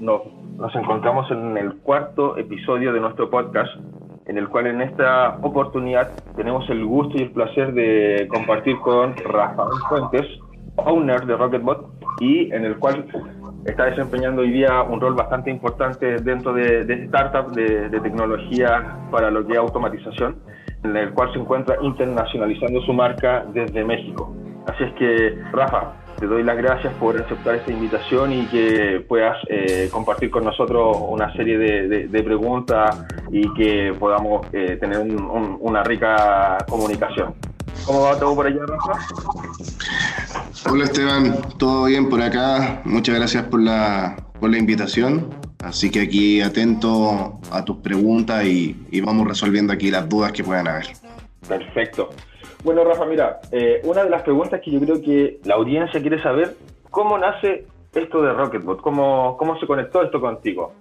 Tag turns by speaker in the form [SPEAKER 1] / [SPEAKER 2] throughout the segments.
[SPEAKER 1] nos, nos encontramos en el cuarto episodio de nuestro podcast, en el cual en esta oportunidad tenemos el gusto y el placer de compartir con Rafael Fuentes, owner de Rocketbot, y en el cual está desempeñando hoy día un rol bastante importante dentro de, de startup de, de tecnología para lo que es automatización, en el cual se encuentra internacionalizando su marca desde México. Así es que, Rafa, te doy las gracias por aceptar esta invitación y que puedas eh, compartir con nosotros una serie de, de, preguntas y que podamos eh, tener un, un, una rica comunicación. ¿Cómo va todo por allá, Rafa?
[SPEAKER 2] Hola Esteban, todo bien por acá. Muchas gracias por la, por la invitación. Así que aquí atento a tus preguntas y, y vamos resolviendo aquí las dudas que puedan haber.
[SPEAKER 1] Perfecto. Bueno, Rafa, mira, eh, una de las preguntas que yo creo que la audiencia quiere saber, ¿cómo nace esto de Rocketbot? ¿Cómo, cómo se conectó esto contigo?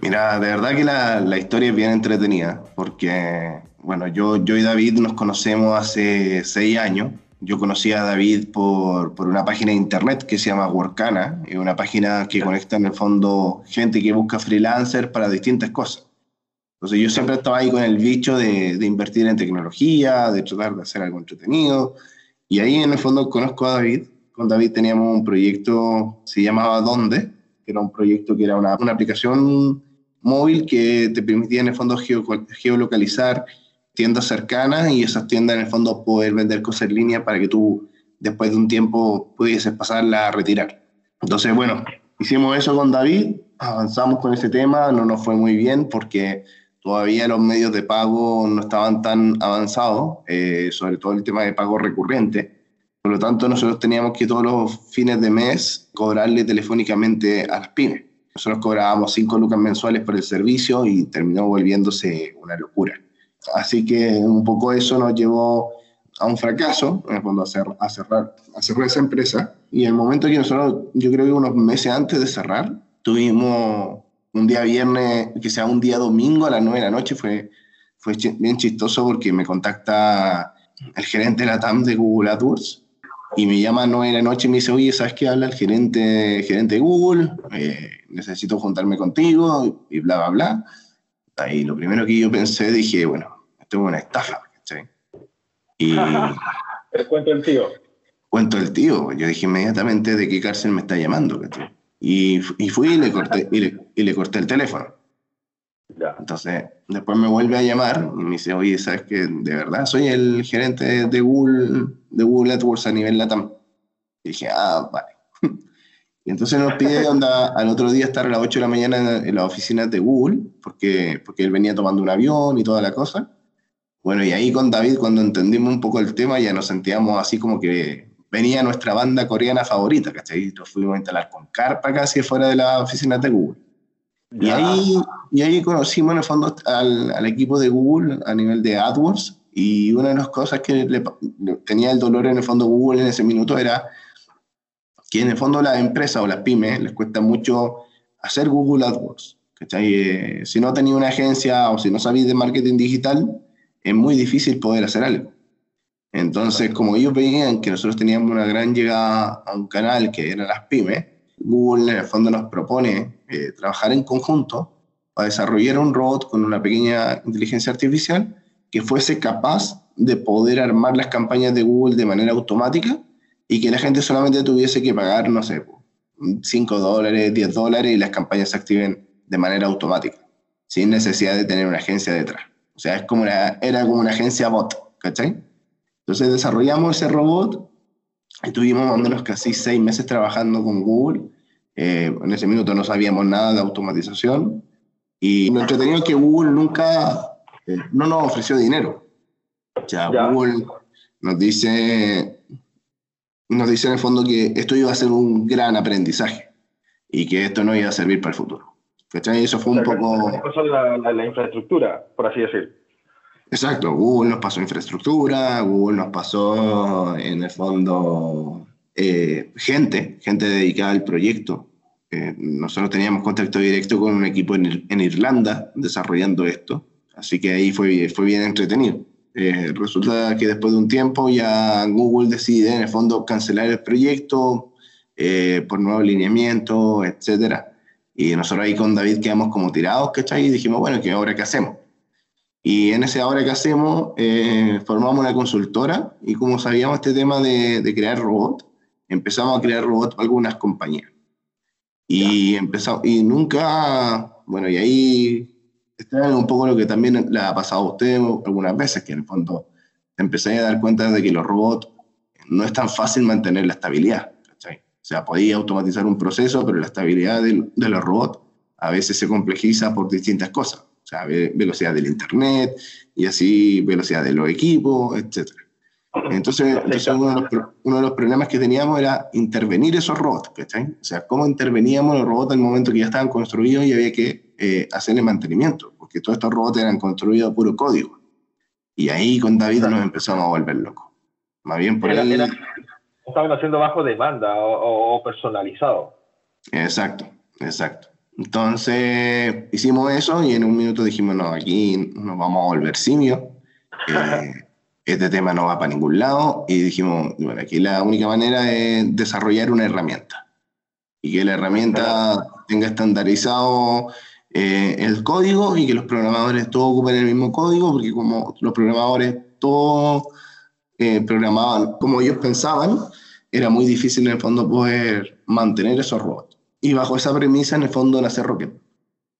[SPEAKER 2] Mira, de verdad que la, la, historia es bien entretenida, porque, bueno, yo, yo y David nos conocemos hace seis años. Yo conocí a David por, por una página de internet que se llama Workana, es una página que conecta en el fondo gente que busca freelancer para distintas cosas. Entonces yo siempre estaba ahí con el bicho de, de, invertir en tecnología, de tratar de hacer algo entretenido. Y ahí en el fondo conozco a David. Con David teníamos un proyecto, se llamaba ¿Dónde? Que era un proyecto que era una, una aplicación móvil que te permitía en el fondo geo, geolocalizar tiendas cercanas y esas tiendas en el fondo poder vender cosas en línea para que tú después de un tiempo pudieses pasarla a retirar. Entonces, bueno, hicimos eso con David, avanzamos con ese tema, no nos fue muy bien porque todavía los medios de pago no estaban tan avanzados, eh, sobre todo el tema de pago recurrente. Por lo tanto, nosotros teníamos que todos los fines de mes cobrarle telefónicamente a las pymes. Nosotros cobrábamos 5 lucas mensuales por el servicio y terminó volviéndose una locura. Así que un poco eso nos llevó a un fracaso, en el fondo a, a, cerrar, a cerrar esa empresa. Y el momento que nosotros, yo creo que unos meses antes de cerrar, tuvimos un día viernes, que sea un día domingo a las 9 de la noche, fue, fue bien chistoso porque me contacta el gerente de la TAM de Google AdWords y me llama a 9 de la noche y me dice, oye, ¿sabes qué habla el gerente, gerente de Google? Eh, necesito juntarme contigo y bla, bla, bla. Ahí lo primero que yo pensé, dije, bueno, esto es una estafa, ¿cachai?
[SPEAKER 1] Y... el cuento del tío.
[SPEAKER 2] Cuento del tío. Yo dije inmediatamente de qué cárcel me está llamando, ¿cachai? Y, y fui y le, corté, y, le, y le corté el teléfono.
[SPEAKER 1] Ya.
[SPEAKER 2] Entonces, después me vuelve a llamar y me dice, oye, ¿sabes que De verdad, soy el gerente de Google, de Google AdWords a nivel LATAM. Y dije, ah, vale. Y entonces nos pide onda, al otro día estar a las 8 de la mañana en, en las oficinas de Google, porque, porque él venía tomando un avión y toda la cosa. Bueno, y ahí con David, cuando entendimos un poco el tema, ya nos sentíamos así como que venía nuestra banda coreana favorita, ¿cachai? Nos fuimos a instalar con carpa casi fuera de las oficinas de Google. Y ahí, y ahí conocimos en el fondo al, al, equipo de Google a nivel de AdWords y una de las cosas que le, le, tenía el dolor en el fondo Google en ese minuto era que en el fondo las empresas o las pymes les cuesta mucho hacer Google AdWords. Eh, si no tenía una agencia o si no sabéis de marketing digital, es muy difícil poder hacer algo. Entonces, como ellos veían que nosotros teníamos una gran llegada a un canal que eran las pymes, Google en el fondo nos propone eh, trabajar en conjunto para desarrollar un robot con una pequeña inteligencia artificial que fuese capaz de poder armar las campañas de Google de manera automática y que la gente solamente tuviese que pagar, no sé, 5 dólares, 10 dólares y las campañas se activen de manera automática, sin necesidad de tener una agencia detrás. O sea, es como una, era como una agencia bot, ¿cachai? Entonces desarrollamos ese robot Estuvimos más o menos casi seis meses trabajando con Google. Eh, en ese minuto no sabíamos nada de automatización. Y lo entretenido es que Google nunca eh, no nos ofreció dinero. O sea, ya. Google nos dice, nos dice en el fondo que esto iba a ser un gran aprendizaje y que esto no iba a servir para el futuro. ¿Cachai? Eso fue un poco...
[SPEAKER 1] La, la, la infraestructura, por así decir.
[SPEAKER 2] Exacto, Google nos pasó infraestructura, Google nos pasó en el fondo eh, gente, gente dedicada al proyecto. Eh, nosotros teníamos contacto directo con un equipo en, en, Irlanda desarrollando esto, así que ahí fue, fue bien entretenido. Eh, resulta que después de un tiempo ya Google decide en el fondo cancelar el proyecto eh, por nuevo alineamiento, etcétera Y nosotros ahí con David quedamos como tirados, ¿cachai? Y dijimos, bueno, ¿qué ahora qué hacemos? Y en ese ahora que hacemos, eh, formamos una consultora y como sabíamos este tema de, de crear robots, empezamos a crear robots para algunas compañías. Y, empezamos, y nunca, bueno, y ahí está un poco lo que también le ha pasado a usted algunas veces, que en el fondo empecé a dar cuenta de que los robots no es tan fácil mantener la estabilidad. ¿cachai? O sea, podía automatizar un proceso, pero la estabilidad de, de los robots a veces se complejiza por distintas cosas o sea, velocidad del internet y así velocidad de los equipos, etc. Entonces, uno, de los, uno, de los, problemas que teníamos era intervenir esos robots, ¿cachai? O sea, cómo interveníamos los robots en el momento que ya estaban construidos y había que eh, hacerle mantenimiento, porque todos estos robots eran construidos a puro código. Y ahí con David nos empezamos a volver locos. Más bien por ahí...
[SPEAKER 1] estaban haciendo bajo demanda o, o personalizado.
[SPEAKER 2] Exacto, exacto. Entonces hicimos eso y en un minuto dijimos, no, aquí nos vamos a volver simios, eh, este tema no va para ningún lado y dijimos, bueno, aquí la única manera es desarrollar una herramienta y que la herramienta tenga estandarizado eh, el código y que los programadores todos ocupen el mismo código, porque como los programadores todos eh, programaban como ellos pensaban, era muy difícil en el fondo poder mantener esos robots. Y bajo esa premisa, en el fondo, nace Rocket.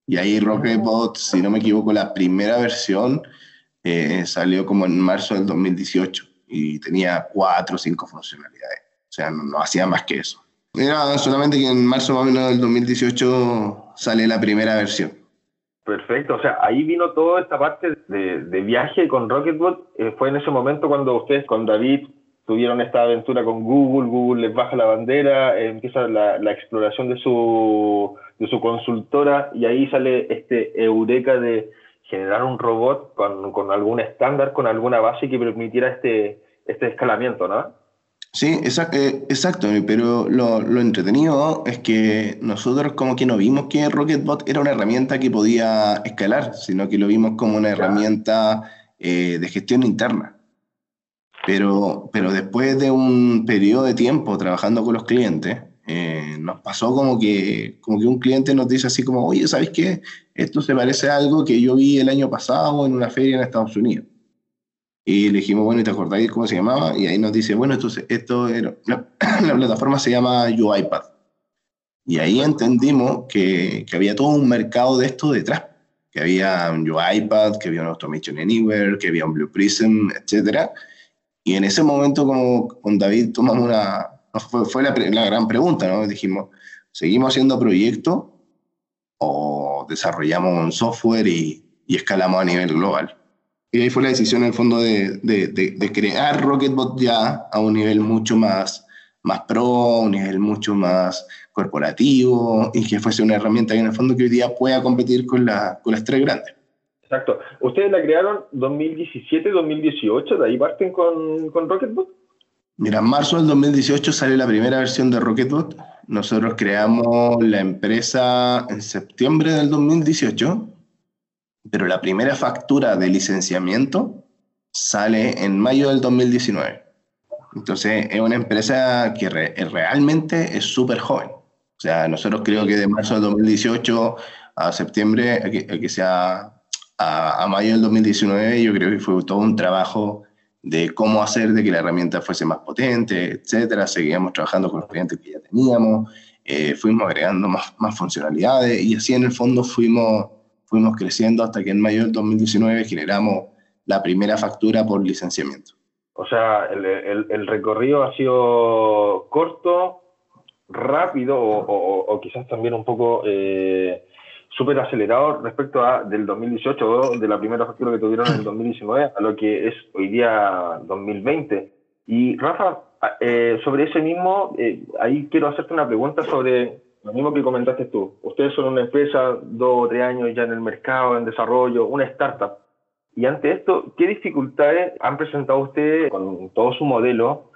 [SPEAKER 2] Y ahí Rocketbot, si no me equivoco, la primera versión eh, salió como en marzo del 2018 y tenía cuatro o cinco funcionalidades. O sea, no, hacía más que eso. Era solamente que en marzo más o menos del 2018 sale la primera versión.
[SPEAKER 1] Perfecto, o sea, ahí vino toda esta parte de, de viaje con Rocketbot. Eh, fue en ese momento cuando ustedes con David tuvieron esta aventura con Google, Google les baja la bandera, empieza la, exploración de su, de su consultora y ahí sale este eureka de generar un robot con, con algún estándar, con alguna base que permitiera este, este escalamiento, ¿no?
[SPEAKER 2] Sí, eh, exacto, pero lo, lo, entretenido es que nosotros como que no vimos que Rocketbot era una herramienta que podía escalar, sino que lo vimos como una herramienta eh, de gestión interna. Pero, pero después de un periodo de tiempo trabajando con los clientes, eh, nos pasó como que, como que un cliente nos dice así como, oye, ¿sabes qué? Esto se parece a algo que yo vi el año pasado en una feria en Estados Unidos. Y le dijimos, bueno, ¿y te acordáis cómo se llamaba? Y ahí nos dice, bueno, esto, esto era, la, la, plataforma se llama UiPath. Y ahí entendimos que, que, había todo un mercado de esto detrás. Que había un UiPath, que había un Automation Anywhere, que había un Blue Prism, etcétera y en ese momento, como con David, tomamos una. Fue, la, gran pregunta, ¿no? Dijimos, ¿seguimos haciendo proyectos o desarrollamos un software y, y, escalamos a nivel global? Y ahí fue la decisión, en el fondo, de, de, crear Rocketbot ya a un nivel mucho más, más pro, un nivel mucho más corporativo y que fuese una herramienta que, en el fondo, que hoy día pueda competir con, la, con las tres grandes.
[SPEAKER 1] Exacto. ¿Ustedes la crearon 2017-2018? ¿De ahí parten con, con Rocketbot?
[SPEAKER 2] Mira, en marzo del 2018 sale la primera versión de Rocketbot. Nosotros creamos la empresa en septiembre del 2018, pero la primera factura de licenciamiento sale en mayo del 2019. Entonces, es una empresa que realmente es súper joven. O sea, nosotros creo que de marzo del 2018 a septiembre, que, que sea a, mayo del 2019 yo creo que fue todo un trabajo de cómo hacer de que la herramienta fuese más potente, etcétera. Seguíamos trabajando con los clientes que ya teníamos, eh, fuimos agregando más, más, funcionalidades y así en el fondo fuimos, fuimos creciendo hasta que en mayo del 2019 generamos la primera factura por licenciamiento.
[SPEAKER 1] O sea, el, el, recorrido ha sido corto, rápido o, o, quizás también un poco... Eh, súper acelerado respecto a del 2018 de la primera factura que tuvieron en el 2019 a lo que es hoy día 2020. Y Rafa, eh, sobre ese mismo, eh, ahí quiero hacerte una pregunta sobre lo mismo que comentaste tú. Ustedes son una empresa, dos o tres años ya en el mercado, en desarrollo, una startup. Y ante esto, ¿qué dificultades han presentado ustedes con todo su modelo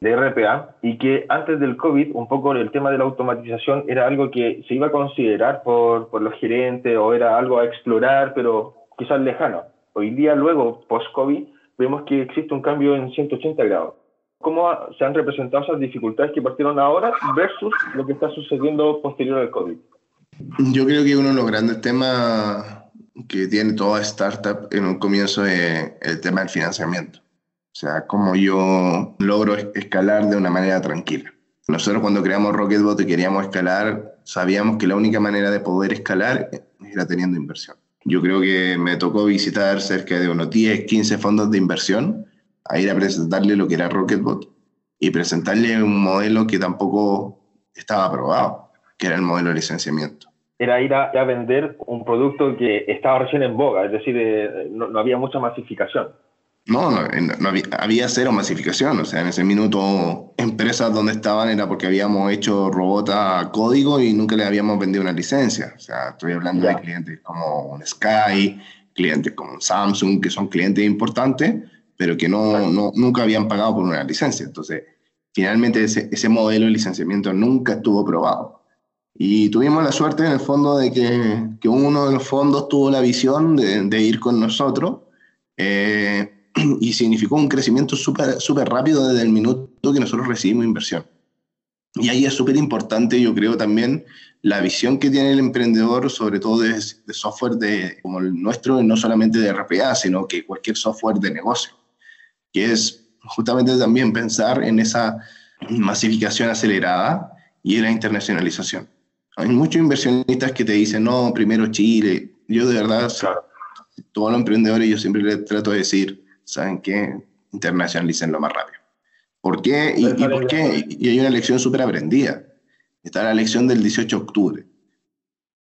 [SPEAKER 1] de RPA y que antes del COVID un poco el tema de la automatización era algo que se iba a considerar por, por los gerentes o era algo a explorar, pero quizás lejano. Hoy día, luego, post-COVID, vemos que existe un cambio en 180 grados. ¿Cómo se han representado esas dificultades que partieron ahora versus lo que está sucediendo posterior al COVID?
[SPEAKER 2] Yo creo que uno de los grandes temas que tiene toda startup en un comienzo es el tema del financiamiento. O sea, cómo yo logro escalar de una manera tranquila. Nosotros cuando creamos Rocketbot y queríamos escalar, sabíamos que la única manera de poder escalar era teniendo inversión. Yo creo que me tocó visitar cerca de unos 10, 15 fondos de inversión a ir a presentarle lo que era Rocketbot y presentarle un modelo que tampoco estaba aprobado, que era el modelo de licenciamiento.
[SPEAKER 1] Era ir a, vender un producto que estaba recién en boga, es decir, eh, no había mucha masificación.
[SPEAKER 2] No, no, había, cero masificación. O sea, en ese minuto, empresas donde estaban era porque habíamos hecho robot a código y nunca le habíamos vendido una licencia. O sea, estoy hablando de clientes como un Sky, clientes como Samsung, que son clientes importantes, pero que no, no, nunca habían pagado por una licencia. Entonces, finalmente ese, ese modelo de licenciamiento nunca estuvo probado. Y tuvimos la suerte en el fondo de que, que uno de los fondos tuvo la visión de, de ir con nosotros. Eh, y significó un crecimiento súper super rápido desde el minuto que nosotros recibimos inversión. Y ahí es súper importante, yo creo también, la visión que tiene el emprendedor, sobre todo de, software de, como el nuestro, no solamente de RPA, sino que cualquier software de negocio, que es justamente también pensar en esa masificación acelerada y en la internacionalización. Hay muchos inversionistas que te dicen, no, primero Chile. Yo de verdad, todos los emprendedores, yo siempre les trato de decir, ¿saben qué? Internacionalicen lo más rápido. ¿Por qué? ¿Y, por qué? Y hay una lección súper aprendida. Está la lección del 18 de octubre.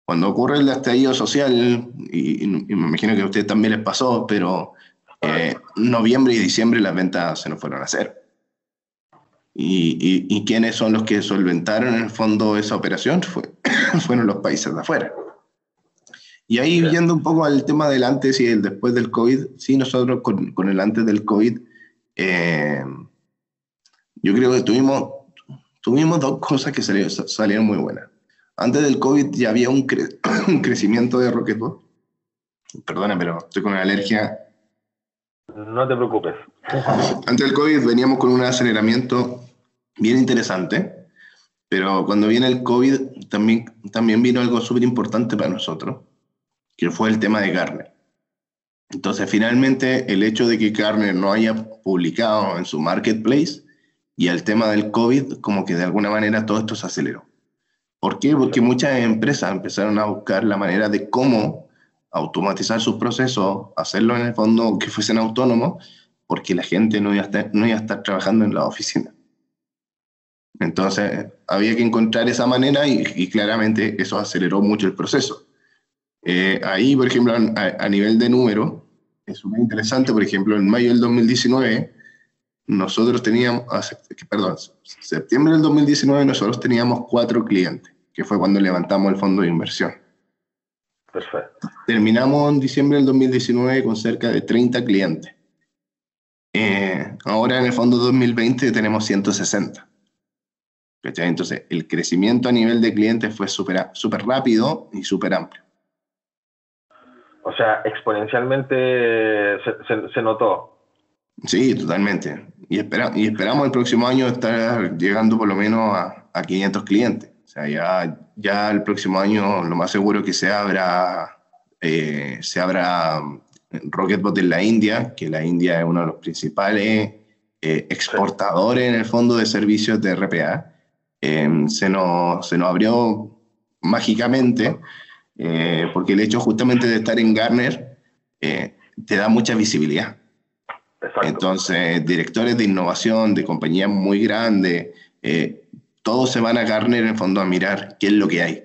[SPEAKER 2] Cuando ocurre el estallido social, y, me imagino que a ustedes también les pasó, pero eh, noviembre y diciembre las ventas se nos fueron a hacer. Y, y, quiénes son los que solventaron en el fondo esa operación? Fue, fueron los países de afuera. Y ahí yendo un poco al tema del antes y el después del COVID, sí, nosotros con, con el antes del COVID, eh, yo creo que tuvimos, tuvimos dos cosas que salieron, salieron muy buenas. Antes del COVID ya había un, un crecimiento de Rocketbot. Perdona, pero estoy con una alergia.
[SPEAKER 1] No te preocupes.
[SPEAKER 2] Antes del COVID veníamos con un aceleramiento bien interesante, pero cuando viene el COVID también, también vino algo súper importante para nosotros, que fue el tema de Garner. Entonces, finalmente, el hecho de que Garner no haya publicado en su marketplace y el tema del COVID, como que de alguna manera todo esto se aceleró. ¿Por qué? Porque muchas empresas empezaron a buscar la manera de cómo automatizar sus procesos, hacerlo en el fondo que fuesen autónomos, porque la gente no iba a estar, no iba a estar trabajando en la oficina. Entonces, había que encontrar esa manera y, y claramente eso aceleró mucho el proceso. Eh, ahí, por ejemplo, a, nivel de número, es muy interesante, por ejemplo, en mayo del 2019, nosotros teníamos, ah, perdón, septiembre del 2019 nosotros teníamos cuatro clientes, que fue cuando levantamos el fondo de inversión.
[SPEAKER 1] Perfecto.
[SPEAKER 2] Terminamos en diciembre del 2019 con cerca de 30 clientes. Eh, ahora en el fondo 2020 tenemos 160. Entonces, el crecimiento a nivel de clientes fue súper super rápido y súper amplio.
[SPEAKER 1] O sea, exponencialmente se, notó.
[SPEAKER 2] Sí, totalmente. Y, espera, y esperamos el próximo año estar llegando por lo menos a, a 500 clientes. O sea, ya, ya el próximo año lo más seguro que se abra, eh, se abra eh, Rocketbot en la India, que la India es uno de los principales eh, exportadores en el fondo de servicios de RPA. se, nos, se nos abrió mágicamente eh, porque el hecho justamente de estar en Garner eh, te da mucha visibilidad. Entonces, directores de innovación, de compañías muy grandes, eh, todos se van a Garner en el fondo a mirar qué es lo que hay.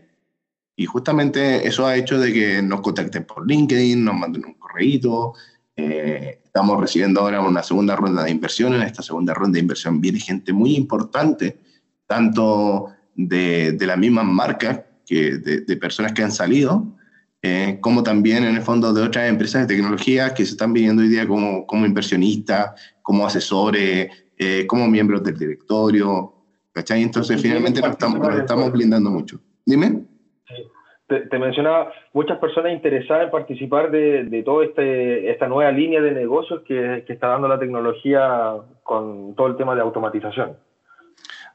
[SPEAKER 2] Y justamente eso ha hecho de que nos contacten por LinkedIn, nos manden un correo. estamos recibiendo ahora una segunda ronda de inversión. En esta segunda ronda de inversión viene gente muy importante, tanto de, de las mismas marcas de, personas que han salido, eh, como también en el fondo de otras empresas de tecnología que se están viendo hoy día como, como inversionistas, como asesores, eh, como miembros del directorio. ¿cachai? Entonces, finalmente nos estamos, estamos blindando mucho. Dime.
[SPEAKER 1] Te, mencionaba muchas personas interesadas en participar de, de toda este, esta nueva línea de negocios que, que está dando la tecnología con todo el tema de automatización.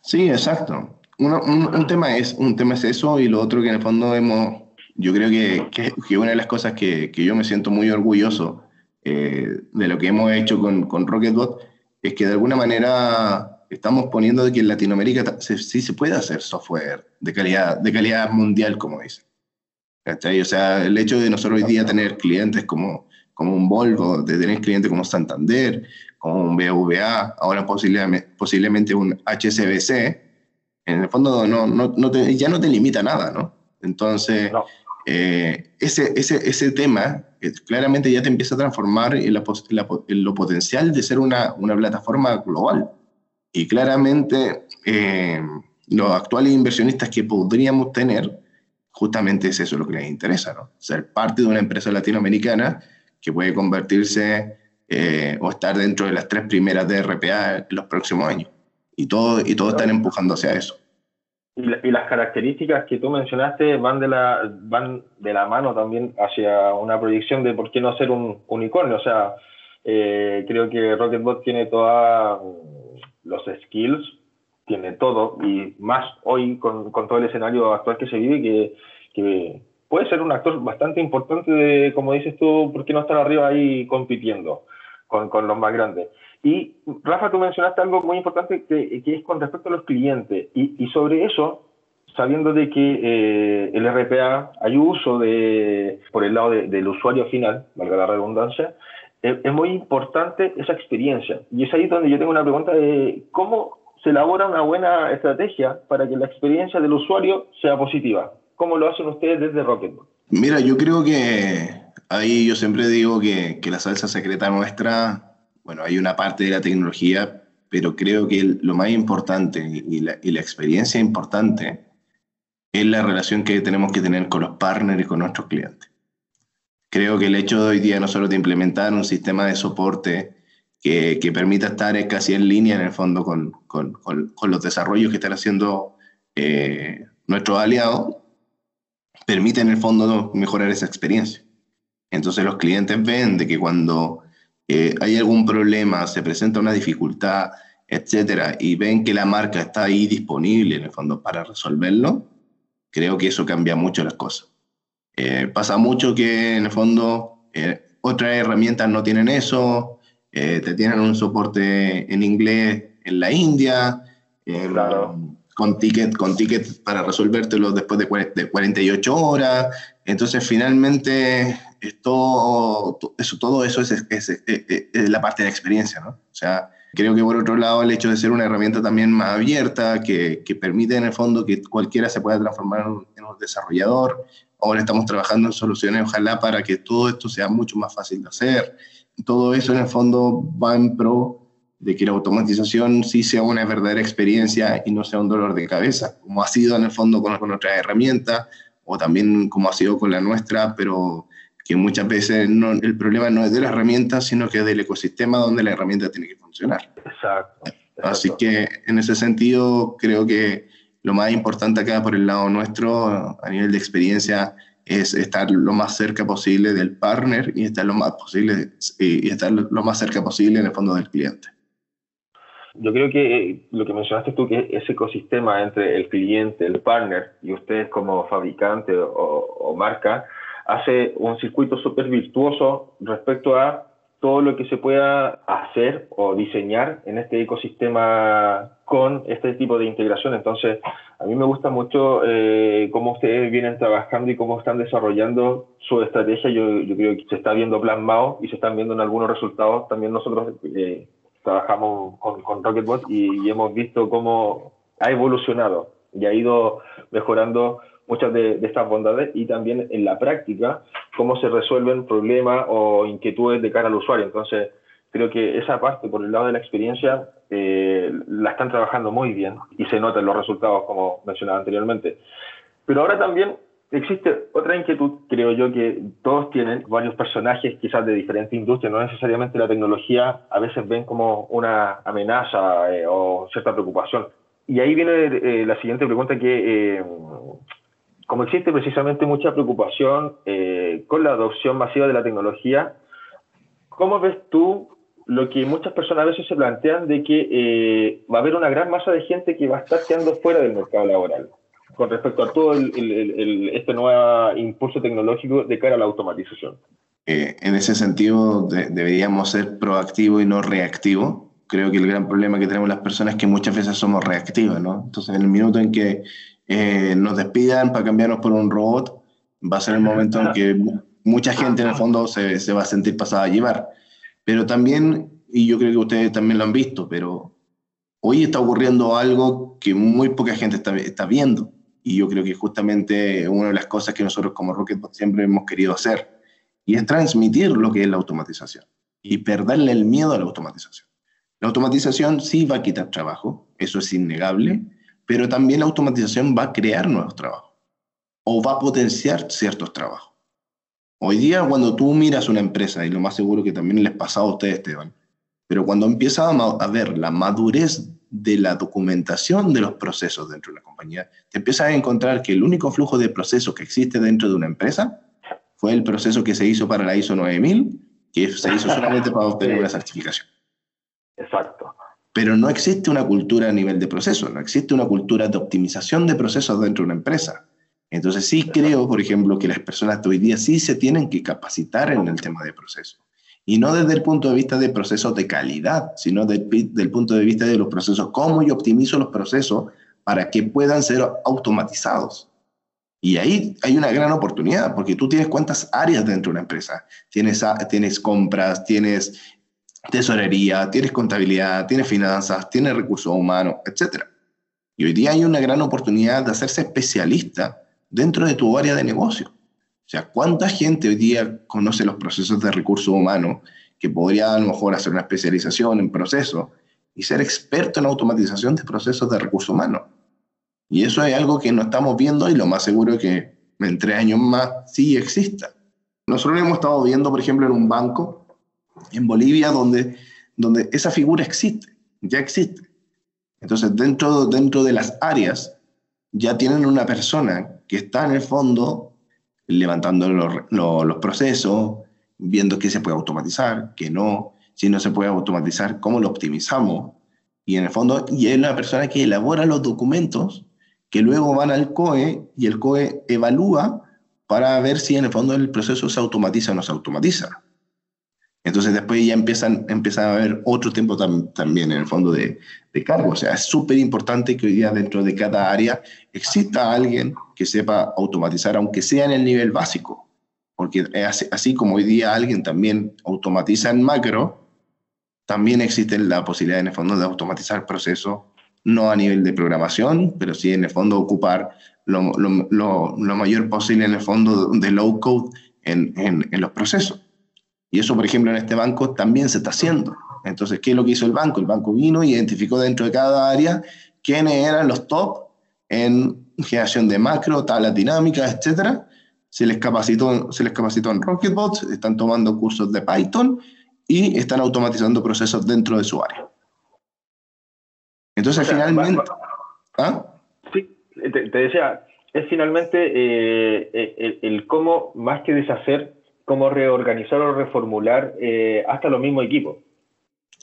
[SPEAKER 2] Sí, exacto. Un, tema es, un tema es eso y lo otro que en el fondo hemos, yo creo que, que, una de las cosas que, que, yo me siento muy orgulloso eh, de lo que hemos hecho con, con Rocketbot es que de alguna manera estamos poniendo que en Latinoamérica sí se puede hacer software de calidad, de calidad mundial, como dice. O sea, el hecho de nosotros hoy día tener clientes como, como un Volvo, de tener clientes como Santander, como un BVA, ahora posiblemente, posiblemente un HSBC, en el fondo no, no, no te, ya no te limita nada, ¿no? Entonces, eh, ese, ese, ese tema eh, claramente ya te empieza a transformar en, la, en, lo potencial de ser una, una plataforma global. Y claramente eh, los actuales inversionistas que podríamos tener, justamente es eso lo que les interesa, ¿no? Ser parte de una empresa latinoamericana que puede convertirse o estar dentro de las tres primeras de RPA en los próximos años y todos y todo están empujando hacia eso.
[SPEAKER 1] Y, las características que tú mencionaste van de, la, van de la mano también hacia una proyección de por qué no ser un unicornio. O sea, eh, creo que Rocketbot tiene todos los skills, tiene todo, y más hoy con, con, todo el escenario actual que se vive, que, que puede ser un actor bastante importante de, como dices tú, por qué no estar arriba ahí compitiendo con, con los más grandes. Y Rafa, tú mencionaste algo muy importante que, es con respecto a los clientes. Y, sobre eso, sabiendo de que eh, el RPA hay uso de, por el lado del usuario final, valga la redundancia, es, muy importante esa experiencia. Y es ahí donde yo tengo una pregunta de cómo se elabora una buena estrategia para que la experiencia del usuario sea positiva. ¿Cómo lo hacen ustedes desde Rocketbot?
[SPEAKER 2] Mira, yo creo que ahí yo siempre digo que, que la salsa secreta nuestra bueno, hay una parte de la tecnología, pero creo que lo más importante y la, experiencia importante es la relación que tenemos que tener con los partners y con nuestros clientes. Creo que el hecho de hoy día nosotros de implementar un sistema de soporte que, permita estar casi en línea en el fondo con, los desarrollos que están haciendo eh, nuestros aliados, permite en el fondo mejorar esa experiencia. Entonces los clientes ven de que cuando eh, hay algún problema, se presenta una dificultad, etcétera, y ven que la marca está ahí disponible en el fondo para resolverlo, creo que eso cambia mucho las cosas. Eh, pasa mucho que en el fondo eh, otras herramientas no tienen eso, te tienen un soporte en inglés en la India, con ticket, con ticket para resolvértelo después de, de 48 horas. Entonces, finalmente, esto, eso, todo eso es, es, la parte de la experiencia, ¿no? O sea, creo que por otro lado el hecho de ser una herramienta también más abierta, que, que permite en el fondo que cualquiera se pueda transformar en un, desarrollador. Ahora estamos trabajando en soluciones, ojalá, para que todo esto sea mucho más fácil de hacer. Todo eso en el fondo va en pro de que la automatización sí sea una verdadera experiencia y no sea un dolor de cabeza, como ha sido en el fondo con, con otras herramientas, o también como ha sido con la nuestra, pero que muchas veces no, el problema no es de la herramienta, sino que es del ecosistema donde la herramienta tiene que funcionar.
[SPEAKER 1] Exacto.
[SPEAKER 2] Así que en ese sentido creo que lo más importante acá por el lado nuestro, a nivel de experiencia, es estar lo más cerca posible del partner y estar lo más posible y estar lo más cerca posible en el fondo del cliente.
[SPEAKER 1] Yo creo que eh, lo que mencionaste tú, que ese ecosistema entre el cliente, el partner y ustedes como fabricante o, o marca, hace un circuito súper virtuoso respecto a todo lo que se pueda hacer o diseñar en este ecosistema con este tipo de integración. Entonces, a mí me gusta mucho eh, cómo ustedes vienen trabajando y cómo están desarrollando su estrategia. Yo, yo, creo que se está viendo plasmado y se están viendo en algunos resultados. También nosotros eh, trabajamos con, con Rocketbot y, y hemos visto cómo ha evolucionado y ha ido mejorando muchas de, estas bondades y también en la práctica cómo se resuelven problemas o inquietudes de cara al usuario. Entonces, creo que esa parte por el lado de la experiencia eh, la están trabajando muy bien y se notan los resultados como mencionaba anteriormente. Pero ahora también existe otra inquietud, creo yo, que todos tienen, varios personajes quizás de diferentes industrias, no necesariamente la tecnología, a veces ven como una amenaza eh, o cierta preocupación. Y ahí viene eh, la siguiente pregunta que como existe precisamente mucha preocupación eh, con la adopción masiva de la tecnología, ¿cómo ves tú lo que muchas personas a veces se plantean de que eh, va a haber una gran masa de gente que va a estar quedando fuera del mercado laboral con respecto a todo este nuevo impulso tecnológico de cara a la automatización.
[SPEAKER 2] Eh, en ese sentido, deberíamos ser proactivos y no reactivos. Creo que el gran problema que tenemos las personas es que muchas veces somos reactivos, ¿no? Entonces, en el minuto en que eh, nos despidan para cambiarnos por un robot, va a ser el momento en que mucha gente en el fondo se, se va a sentir pasada a llevar. Pero también, y yo creo que ustedes también lo han visto, pero hoy está ocurriendo algo que muy poca gente está, está viendo. Y yo creo que justamente una de las cosas que nosotros como Rocketbot siempre hemos querido hacer, y es transmitir lo que es la automatización y perderle el miedo a la automatización. La automatización sí va a quitar trabajo, eso es innegable, pero también la automatización va a crear nuevos trabajos o va a potenciar ciertos trabajos. Hoy día, cuando tú miras una empresa, y lo más seguro que también les pasa a ustedes, Esteban, pero cuando empiezas a ver la madurez de la documentación de los procesos dentro de la compañía, te empiezas a encontrar que el único flujo de procesos que existe dentro de una empresa fue el proceso que se hizo para la ISO 9000, que se hizo solamente para obtener una certificación.
[SPEAKER 1] Exacto.
[SPEAKER 2] Pero no existe una cultura a nivel de proceso, no existe una cultura de optimización de procesos dentro de una empresa. Entonces sí creo, por ejemplo, que las personas de hoy día sí se tienen que capacitar en el tema de proceso. Y no desde el punto de vista de procesos de calidad, sino desde el punto de vista de los procesos, cómo yo optimizo los procesos para que puedan ser automatizados. Y ahí hay una gran oportunidad, porque tú tienes cuántas áreas dentro de una empresa. Tienes, tienes compras, tienes tesorería, tienes contabilidad, tienes finanzas, tienes recursos humanos, etc. Y hoy día hay una gran oportunidad de hacerse especialista dentro de tu área de negocio. O sea, ¿cuánta gente hoy día conoce los procesos de recursos humanos que podría a lo mejor hacer una especialización en procesos y ser experto en automatización de procesos de recursos humanos? Y eso es algo que no estamos viendo y lo más seguro es que en tres años más sí exista. Nosotros hemos estado viendo, por ejemplo, en un banco en Bolivia donde, donde esa figura existe, ya existe. Entonces, dentro, dentro de las áreas ya tienen una persona que está en el fondo levantando los, los, procesos, viendo qué se puede automatizar, qué no, si no se puede automatizar, cómo lo optimizamos. Y en el fondo, y es una persona que elabora los documentos que luego van al COE y el COE evalúa para ver si en el fondo el proceso se automatiza o no se automatiza. Entonces después ya empiezan, empiezan a haber otro tiempo también en el fondo de, de cargo. O sea, es súper importante que hoy día dentro de cada área exista alguien que sepa automatizar, aunque sea en el nivel básico. Porque así, así como hoy día alguien también automatiza en macro, también existe la posibilidad en el fondo de automatizar procesos, no a nivel de programación, pero sí en el fondo ocupar lo, lo, lo, mayor posible en el fondo de low code en, en, en los procesos. Y eso, por ejemplo, en este banco también se está haciendo. Entonces, ¿qué es lo que hizo el banco? El banco vino y identificó dentro de cada área quiénes eran los top en generación de macro, tablas dinámicas, etcétera. Se les capacitó, se les capacitó en Rocketbots, están tomando cursos de Python y están automatizando procesos dentro de su área. Entonces, finalmente...
[SPEAKER 1] ¿ah? Sí, te, decía, es finalmente eh, eh, el, cómo, más que deshacer, cómo reorganizar o reformular eh, hasta los mismos equipos.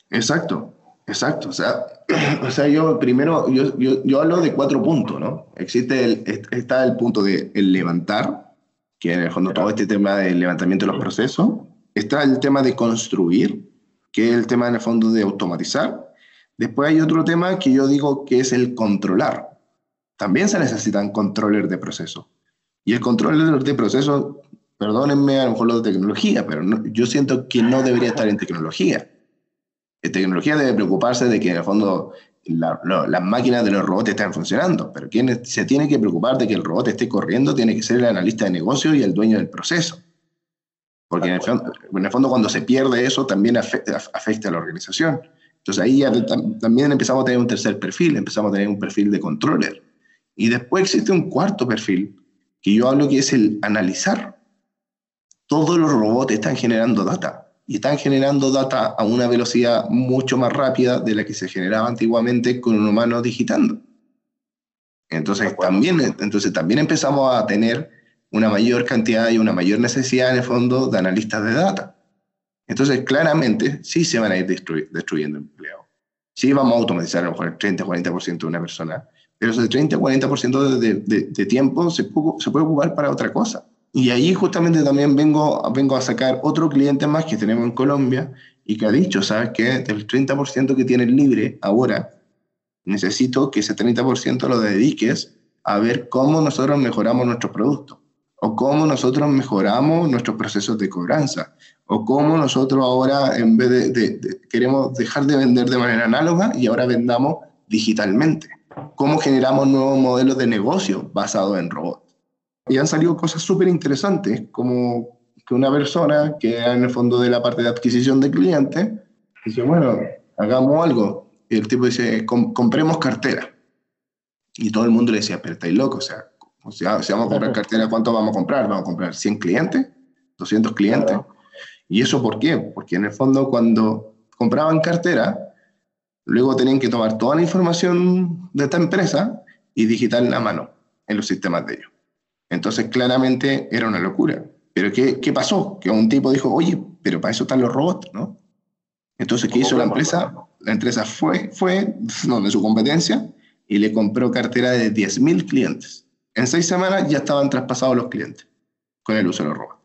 [SPEAKER 2] Exacto, exacto. O sea, o sea yo primero, yo, yo, hablo de cuatro puntos, ¿no? Existe el, está el punto de el levantar, que en el fondo todo este tema del levantamiento de los procesos. Está el tema de construir, que es el tema en el fondo de automatizar. Después hay otro tema que yo digo que es el controlar. También se necesitan controllers de proceso. Y el controller de proceso perdónenme a lo mejor lo de tecnología, pero yo siento que no debería estar en tecnología. En tecnología debe preocuparse de que en el fondo las máquinas de los robots estén funcionando, pero quien se tiene que preocupar de que el robot esté corriendo tiene que ser el analista de negocio y el dueño del proceso. Porque en el, fondo, cuando se pierde eso también afecta, afecta a la organización. Entonces ahí ya también empezamos a tener un tercer perfil, empezamos a tener un perfil de controller. Y después existe un cuarto perfil que yo hablo que es el analizar todos los robots están generando data y están generando data a una velocidad mucho más rápida de la que se generaba antiguamente con un humano digitando. Entonces también, entonces también empezamos a tener una mayor cantidad y una mayor necesidad en el fondo de analistas de data. Entonces, claramente, sí se van a ir destruyendo empleo. Sí vamos a automatizar a lo mejor el 30-40% de una persona, pero ese 30-40% de, de, de, tiempo se, se puede ocupar para otra cosa. Y ahí justamente también vengo, vengo a sacar otro cliente más que tenemos en Colombia y que ha dicho, ¿sabes qué? Del 30% que tienes libre ahora, necesito que ese 30% lo dediques a ver cómo nosotros mejoramos nuestros productos, o cómo nosotros mejoramos nuestros procesos de cobranza, o cómo nosotros ahora, en vez de, de, queremos dejar de vender de manera análoga y ahora vendamos digitalmente, cómo generamos nuevos modelos de negocio basados en robots. Y han salido cosas súper interesantes, como que una persona que en el fondo de la parte de adquisición de clientes dice, bueno, hagamos algo. Y el tipo dice, compremos cartera. Y todo el mundo le decía, pero estáis locos, o sea, si vamos a comprar cartera, ¿cuánto vamos a comprar? ¿Vamos a comprar 100 clientes? ¿200 clientes? ¿Y eso por qué? Porque en el fondo cuando compraban cartera, luego tenían que tomar toda la información de esta empresa y digitarla a mano en los sistemas de ellos. Entonces claramente era una locura. Pero ¿qué, ¿qué pasó? Que un tipo dijo, oye, pero para eso están los robots, ¿no? Entonces, ¿qué hizo la empresa? La empresa fue, fue donde su competencia y le compró cartera de 10.000 clientes. En seis semanas ya estaban traspasados los clientes con el uso de los robots.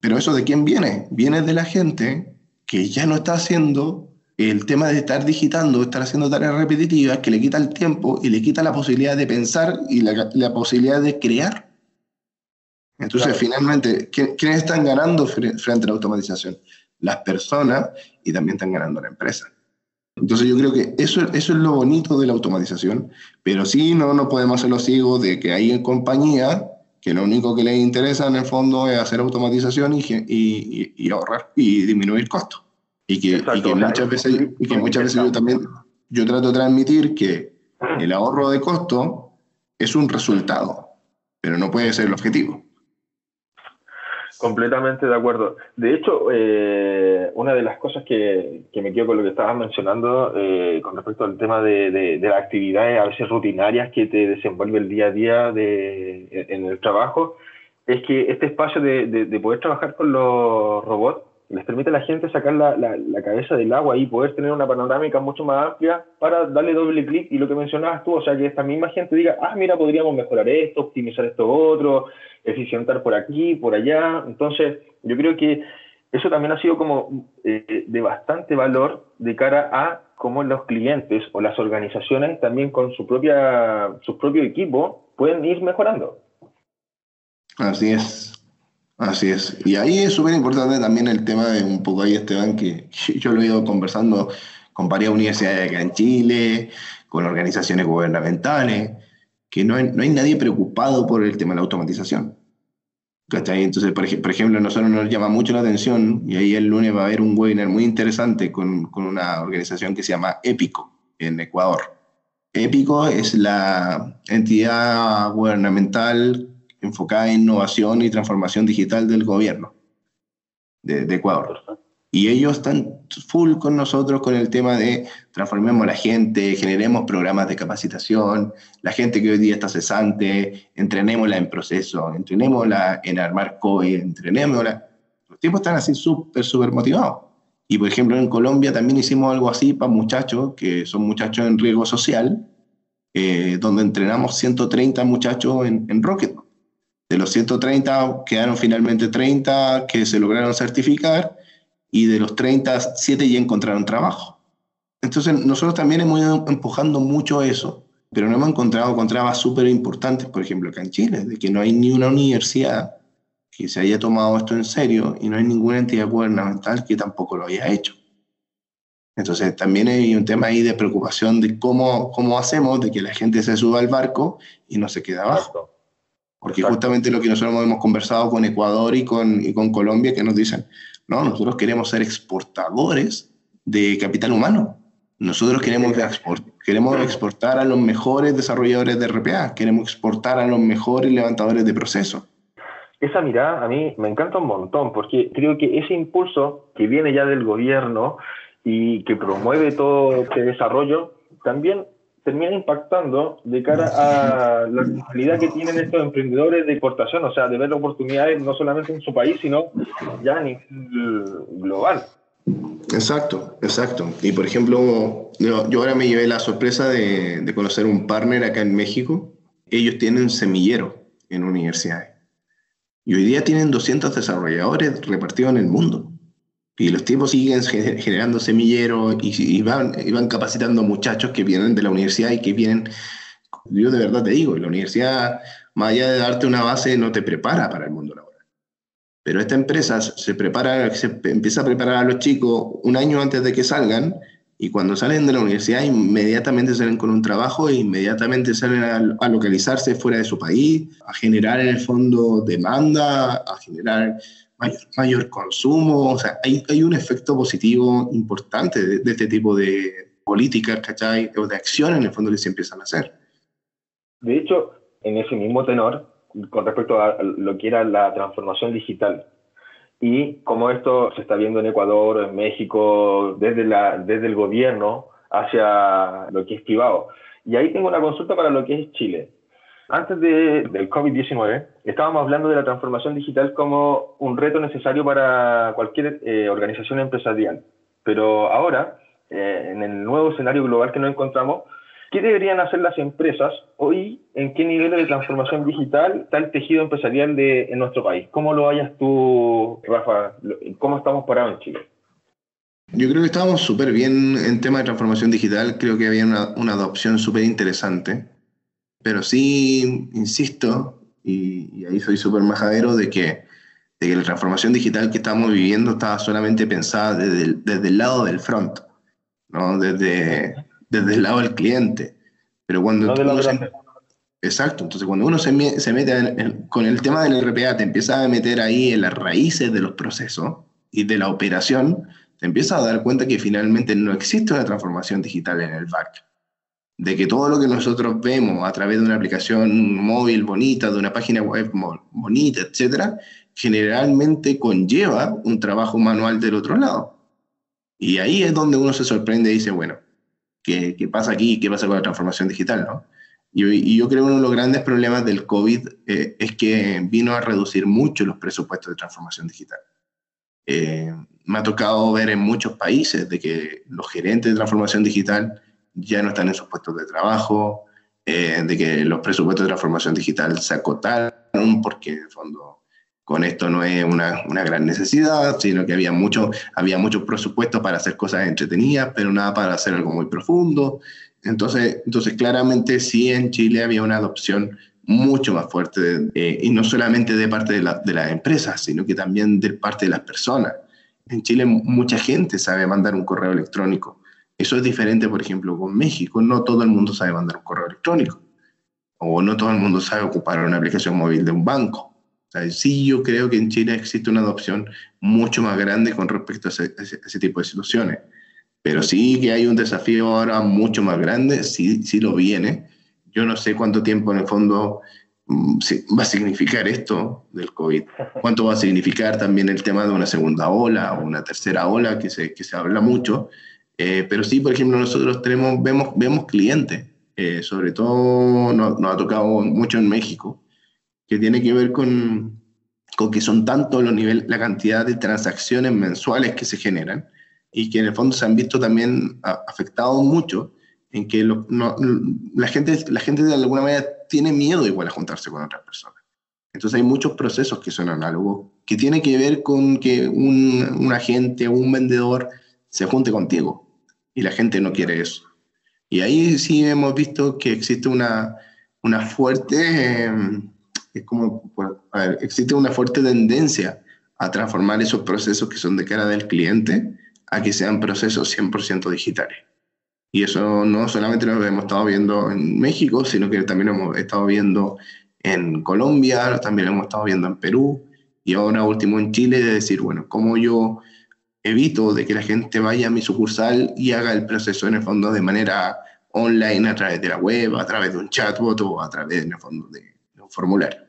[SPEAKER 2] Pero eso de quién viene? Viene de la gente que ya no está haciendo el tema de estar digitando, estar haciendo tareas repetitivas, que le quita el tiempo y le quita la posibilidad de pensar y la, la posibilidad de crear. Entonces, finalmente, ¿quiénes están ganando frente a la automatización? Las personas y también están ganando la empresa. Entonces yo creo que eso, eso es lo bonito de la automatización, pero sí no, no podemos hacerlo ciegos de que hay compañías que lo único que les interesa en el fondo es hacer automatización y, y, y ahorrar y disminuir costos. Y que, y que muchas veces, y que muchas veces yo también yo trato de transmitir que el ahorro de costo es un resultado, pero no puede ser el objetivo.
[SPEAKER 1] Completamente de acuerdo. De hecho, eh, una de las cosas que, que, me quedo con lo que estabas mencionando eh, con respecto al tema de, de, de, las actividades a veces rutinarias que te desenvuelve el día a día de, en el trabajo, es que este espacio de, de poder trabajar con los robots les permite a la gente sacar la, la, cabeza del agua y poder tener una panorámica mucho más amplia para darle doble clic y lo que mencionabas tú, o sea, que esta misma gente diga, ah, mira, podríamos mejorar esto, optimizar esto otro, eficientar por aquí, por allá. Entonces, yo creo que eso también ha sido como eh, de bastante valor de cara a cómo los clientes o las organizaciones también con su, propia, su propio equipo pueden ir mejorando.
[SPEAKER 2] Así es. Así es. Y ahí es súper importante también el tema de un poco ahí, Esteban, que yo lo he ido conversando con varias universidades acá en Chile, con organizaciones gubernamentales, que no hay, no hay nadie preocupado por el tema de la automatización. Entonces, por, por, ejemplo, a nosotros nos llama mucho la atención, y ahí el lunes va a haber un webinar muy interesante con, con una organización que se llama Épico en Ecuador. Épico es la entidad gubernamental enfocada en innovación y transformación digital del gobierno de, de, Ecuador. Y ellos están full con nosotros con el tema de transformemos a la gente, generemos programas de capacitación, la gente que hoy día está cesante, entrenémosla en proceso, entrenémosla en armar COI, entrenémosla. Los tiempos están así súper, súper motivados. Y por ejemplo en Colombia también hicimos algo así para muchachos, que son muchachos en riesgo social, eh, donde entrenamos 130 muchachos en, en Rocket. De los 130 quedaron finalmente 30 que se lograron certificar y de los 30, 7 ya encontraron trabajo. Entonces nosotros también hemos ido empujando mucho eso, pero no hemos encontrado con trabas súper importantes, por ejemplo, acá en Chile, de que no hay ni una universidad que se haya tomado esto en serio y no hay ninguna entidad gubernamental que tampoco lo haya hecho. Entonces también hay un tema ahí de preocupación de cómo, cómo hacemos de que la gente se suba al barco y no se quede abajo. Porque justamente lo que nosotros hemos conversado con Ecuador y con, y con Colombia, que nos dicen, no, nosotros queremos ser exportadores de capital humano. Nosotros queremos, queremos exportar a los mejores desarrolladores de RPA, queremos exportar a los mejores levantadores de procesos.
[SPEAKER 1] Esa mirada a mí me encanta un montón, porque creo que ese impulso que viene ya del gobierno y que promueve todo este desarrollo, también termina impactando de cara a la calidad que tienen estos emprendedores de importación, o sea, de ver oportunidades no solamente en su país, sino ya a nivel global.
[SPEAKER 2] Exacto, exacto. Y por ejemplo, yo, ahora me llevé la sorpresa de, de, conocer un partner acá en México. Ellos tienen semillero en universidades. Y hoy día tienen 200 desarrolladores repartidos en el mundo. Y los tipos siguen generando semilleros y, van, y van capacitando muchachos que vienen de la universidad y que vienen, yo de verdad te digo, la universidad, más allá de darte una base, no te prepara para el mundo laboral. Pero esta empresa se prepara, se empieza a preparar a los chicos un año antes de que salgan y cuando salen de la universidad inmediatamente salen con un trabajo e inmediatamente salen a, localizarse fuera de su país, a generar en el fondo demanda, a generar mayor, consumo, o sea, hay, hay, un efecto positivo importante de, este tipo de políticas, ¿cachai? O de acción en el fondo que se empiezan a hacer.
[SPEAKER 1] De hecho, en ese mismo tenor, con respecto a lo que era la transformación digital y cómo esto se está viendo en Ecuador, en México, desde, la, desde el gobierno hacia lo que es privado. Y ahí tengo una consulta para lo que es Chile. Antes de, del COVID-19, estábamos hablando de la transformación digital como un reto necesario para cualquier eh, organización empresarial. Pero ahora, eh, en el nuevo escenario global que nos encontramos, ¿qué deberían hacer las empresas hoy? ¿En qué nivel de transformación digital está el tejido empresarial de, en nuestro país? ¿Cómo lo hayas tú, Rafa? ¿Cómo estamos parados en Chile?
[SPEAKER 2] Yo creo que estábamos súper bien en tema de transformación digital. Creo que había una, una adopción súper interesante pero sí, insisto, y, ahí soy súper majadero, de que, de que la transformación digital que estamos viviendo estaba solamente pensada desde el, desde el lado del front, ¿no? desde, desde el lado del cliente. Pero cuando uno se, Exacto, entonces cuando uno se, se mete con el tema del RPA, te empieza a meter ahí en las raíces de los procesos y de la operación, te empiezas a dar cuenta que finalmente no existe una transformación digital en el back de que todo lo que nosotros vemos a través de una aplicación móvil bonita, de una página web bonita, etcétera, generalmente conlleva un trabajo manual del otro lado. Y ahí es donde uno se sorprende y dice, bueno, ¿qué, qué pasa aquí? ¿Qué pasa con la transformación digital? ¿no? Y, yo creo que uno de los grandes problemas del COVID eh, es que vino a reducir mucho los presupuestos de transformación digital. Eh, me ha tocado ver en muchos países de que los gerentes de transformación digital ya no están en sus puestos de trabajo, eh, de que los presupuestos de transformación digital se acotaron porque en el fondo con esto no es una, una, gran necesidad, sino que había mucho, había muchos presupuestos para hacer cosas entretenidas, pero nada para hacer algo muy profundo. Entonces, entonces claramente sí en Chile había una adopción mucho más fuerte, eh, y no solamente de parte de, la, de las empresas, sino que también de parte de las personas. En Chile mucha gente sabe mandar un correo electrónico, eso es diferente, por ejemplo, con México. No todo el mundo sabe mandar un correo electrónico. O no todo el mundo sabe ocupar una aplicación móvil de un banco. sí, yo creo que en Chile existe una adopción mucho más grande con respecto a ese, tipo de situaciones. Pero sí que hay un desafío ahora mucho más grande, sí, sí lo viene. Yo no sé cuánto tiempo en el fondo mm, va a significar esto del COVID. ¿Cuánto va a significar también el tema de una segunda ola o una tercera ola que se, que se habla mucho? Eh, pero sí, por ejemplo, nosotros tenemos, vemos, vemos clientes, eh, sobre todo nos, ha tocado mucho en México, que tiene que ver con, con que son tanto los niveles, la cantidad de transacciones mensuales que se generan y que en el fondo se han visto también afectados mucho en que la, gente, la gente de alguna manera tiene miedo igual a juntarse con otras personas. Entonces hay muchos procesos que son análogos, que tiene que ver con que un, un agente o un vendedor se junte contigo y la gente no quiere eso. Y ahí sí hemos visto que existe una, una fuerte, em, es como, existe una fuerte tendencia a transformar esos procesos que son de cara del cliente a que sean procesos 100% digitales. Y eso no solamente lo hemos estado viendo en México, sino que también lo hemos estado viendo en Colombia, también lo hemos estado viendo en Perú y ahora último en Chile, de decir, bueno, ¿cómo yo evito de que la gente vaya a mi sucursal y haga el proceso en el fondo de manera online a través de la web, a través de un chatbot o a través en el fondo de, un formulario.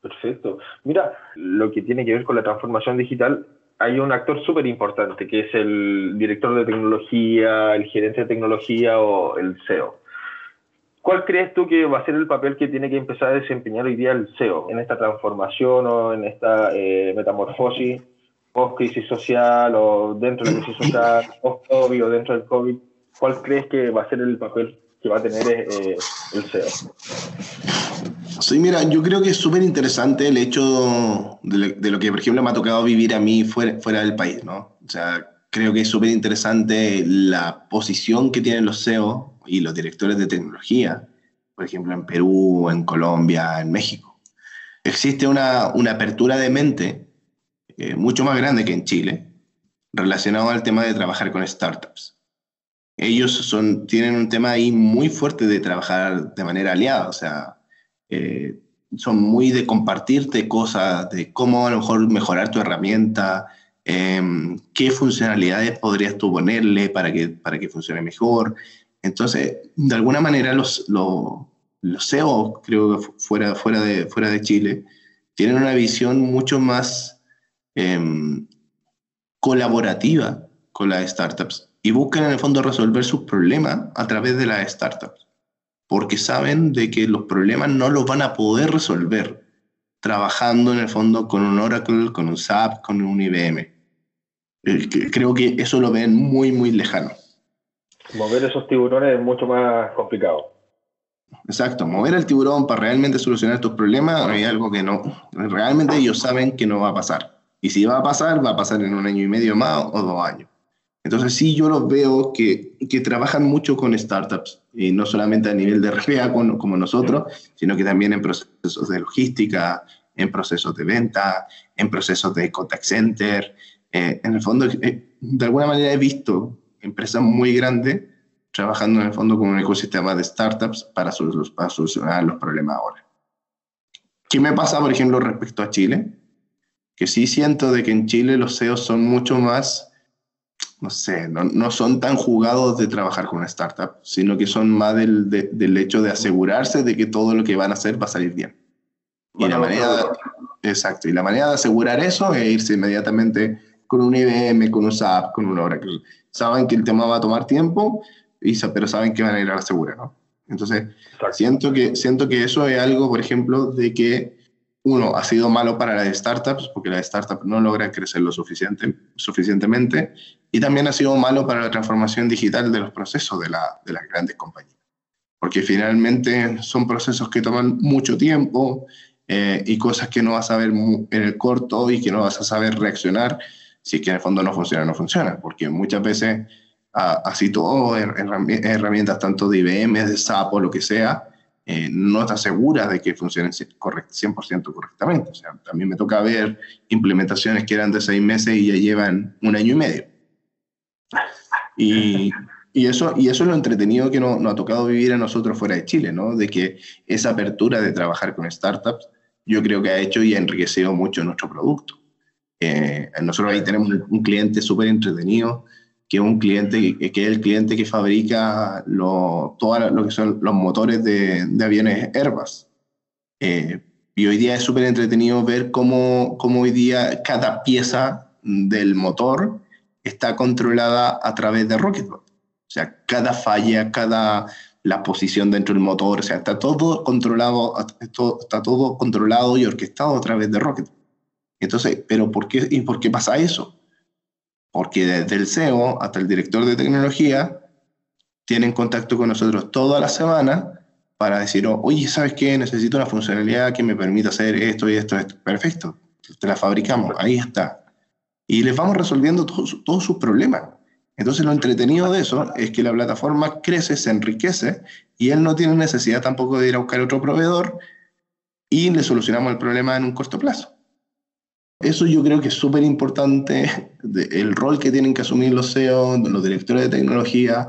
[SPEAKER 1] Perfecto. Mira, lo que tiene que ver con la transformación digital, hay un actor súper importante que es el director de tecnología, el gerente de tecnología o el CEO. ¿Cuál crees tú que va a ser el papel que tiene que empezar a desempeñar hoy día el CEO en esta transformación o en esta eh, metamorfosis post-crisis social o dentro de la crisis social, post-COVID o dentro del COVID, ¿cuál crees que va a ser el papel que va a tener eh, el SEO?
[SPEAKER 2] Sí, mira, yo creo que es súper interesante el hecho de lo, que, por ejemplo, me ha tocado vivir a mí fuera, fuera del país, ¿no? O sea, creo que es súper interesante la posición que tienen los SEO y los directores de tecnología, por ejemplo, en Perú, en Colombia, en México. Existe una, una apertura de mente eh, mucho más grande que en Chile relacionado al tema de trabajar con startups. Ellos son, tienen un tema ahí muy fuerte de trabajar de manera aliada, o sea, eh, son muy de compartirte cosas, de cómo a lo mejor mejorar tu herramienta, em, qué funcionalidades podrías tú ponerle para que, para que funcione mejor. Entonces, de alguna manera los, los, los SEO, creo que fuera, fuera, de, fuera de Chile, tienen una visión mucho más Em, colaborativa con las startups y buscan en el fondo resolver sus problemas a través de las startups, porque saben de que los problemas no los van a poder resolver trabajando en el fondo con un Oracle, con un SAP, con un IBM. Eh, creo que eso lo ven muy, muy lejano.
[SPEAKER 1] Mover esos tiburones es mucho más complicado.
[SPEAKER 2] Exacto, mover el tiburón para realmente solucionar tus problemas hay algo que no, realmente ellos saben que no va a pasar. Y si va a pasar, va a pasar en un año y medio más o dos años. Entonces sí, yo los veo que, que trabajan mucho con startups, y no solamente a nivel de RPA como, como nosotros, sino que también en procesos de logística, en procesos de venta, en procesos de contact center. Eh, en el fondo, eh, de alguna manera he visto empresas muy grandes trabajando en el fondo con un ecosistema de startups para, para solucionar los problemas ahora. ¿Qué me pasa, por ejemplo, respecto a Chile? Que sí siento de que en Chile los CEOs son mucho más, no sé, no, no son tan jugados de trabajar con una startup, sino que son más del, del hecho de asegurarse de que todo lo que van a hacer va a salir bien. Y la manera, exacto, y la manera de asegurar eso es irse inmediatamente con un IBM, con un SAP, con un Oracle. Saben que el tema va a tomar tiempo, pero saben que van a ir a la segura, ¿no? Entonces, siento que, siento que eso es algo, por ejemplo, de que uno, ha sido malo para las startups porque las startups no logran crecer lo suficiente, suficientemente y también ha sido malo para la transformación digital de los procesos de, la, de las grandes compañías. Porque finalmente son procesos que toman mucho tiempo eh, y cosas que no vas a ver en el corto y que no vas a saber reaccionar si es que en el fondo no funciona, no funciona. Porque muchas veces, así todo, herramientas tanto de IBM, de SAP o lo que sea, eh, no está segura de que funcionen 100% correctamente. O sea, también me toca ver implementaciones que eran de seis meses y ya llevan un año y medio. Y, eso, y eso es lo entretenido que nos no ha tocado vivir a nosotros fuera de Chile, ¿no? De que esa apertura de trabajar con startups, yo creo que ha hecho y ha enriquecido mucho nuestro producto. Eh, nosotros ahí tenemos un cliente súper entretenido que un cliente, que es el cliente que fabrica lo, todo lo que son los motores de, de aviones Airbus. Eh, y hoy día es súper entretenido ver cómo, cómo, hoy día cada pieza del motor está controlada a través de Rocketbot. O sea, cada falla, cada la posición dentro del motor, o sea, está todo controlado, está todo controlado y orquestado a través de Rocketbot. Entonces, ¿pero por qué, y por qué pasa eso? Porque desde el CEO hasta el director de tecnología tienen contacto con nosotros toda la semana para decir, oye, ¿sabes qué? Necesito una funcionalidad que me permita hacer esto y esto, esto. Perfecto, te la fabricamos, ahí está. Y les vamos resolviendo todos sus problemas. Entonces lo entretenido de eso es que la plataforma crece, se enriquece y él no tiene necesidad tampoco de ir a buscar otro proveedor y le solucionamos el problema en un corto plazo. Eso yo creo que es súper importante, el rol que tienen que asumir los CEO, los directores de tecnología,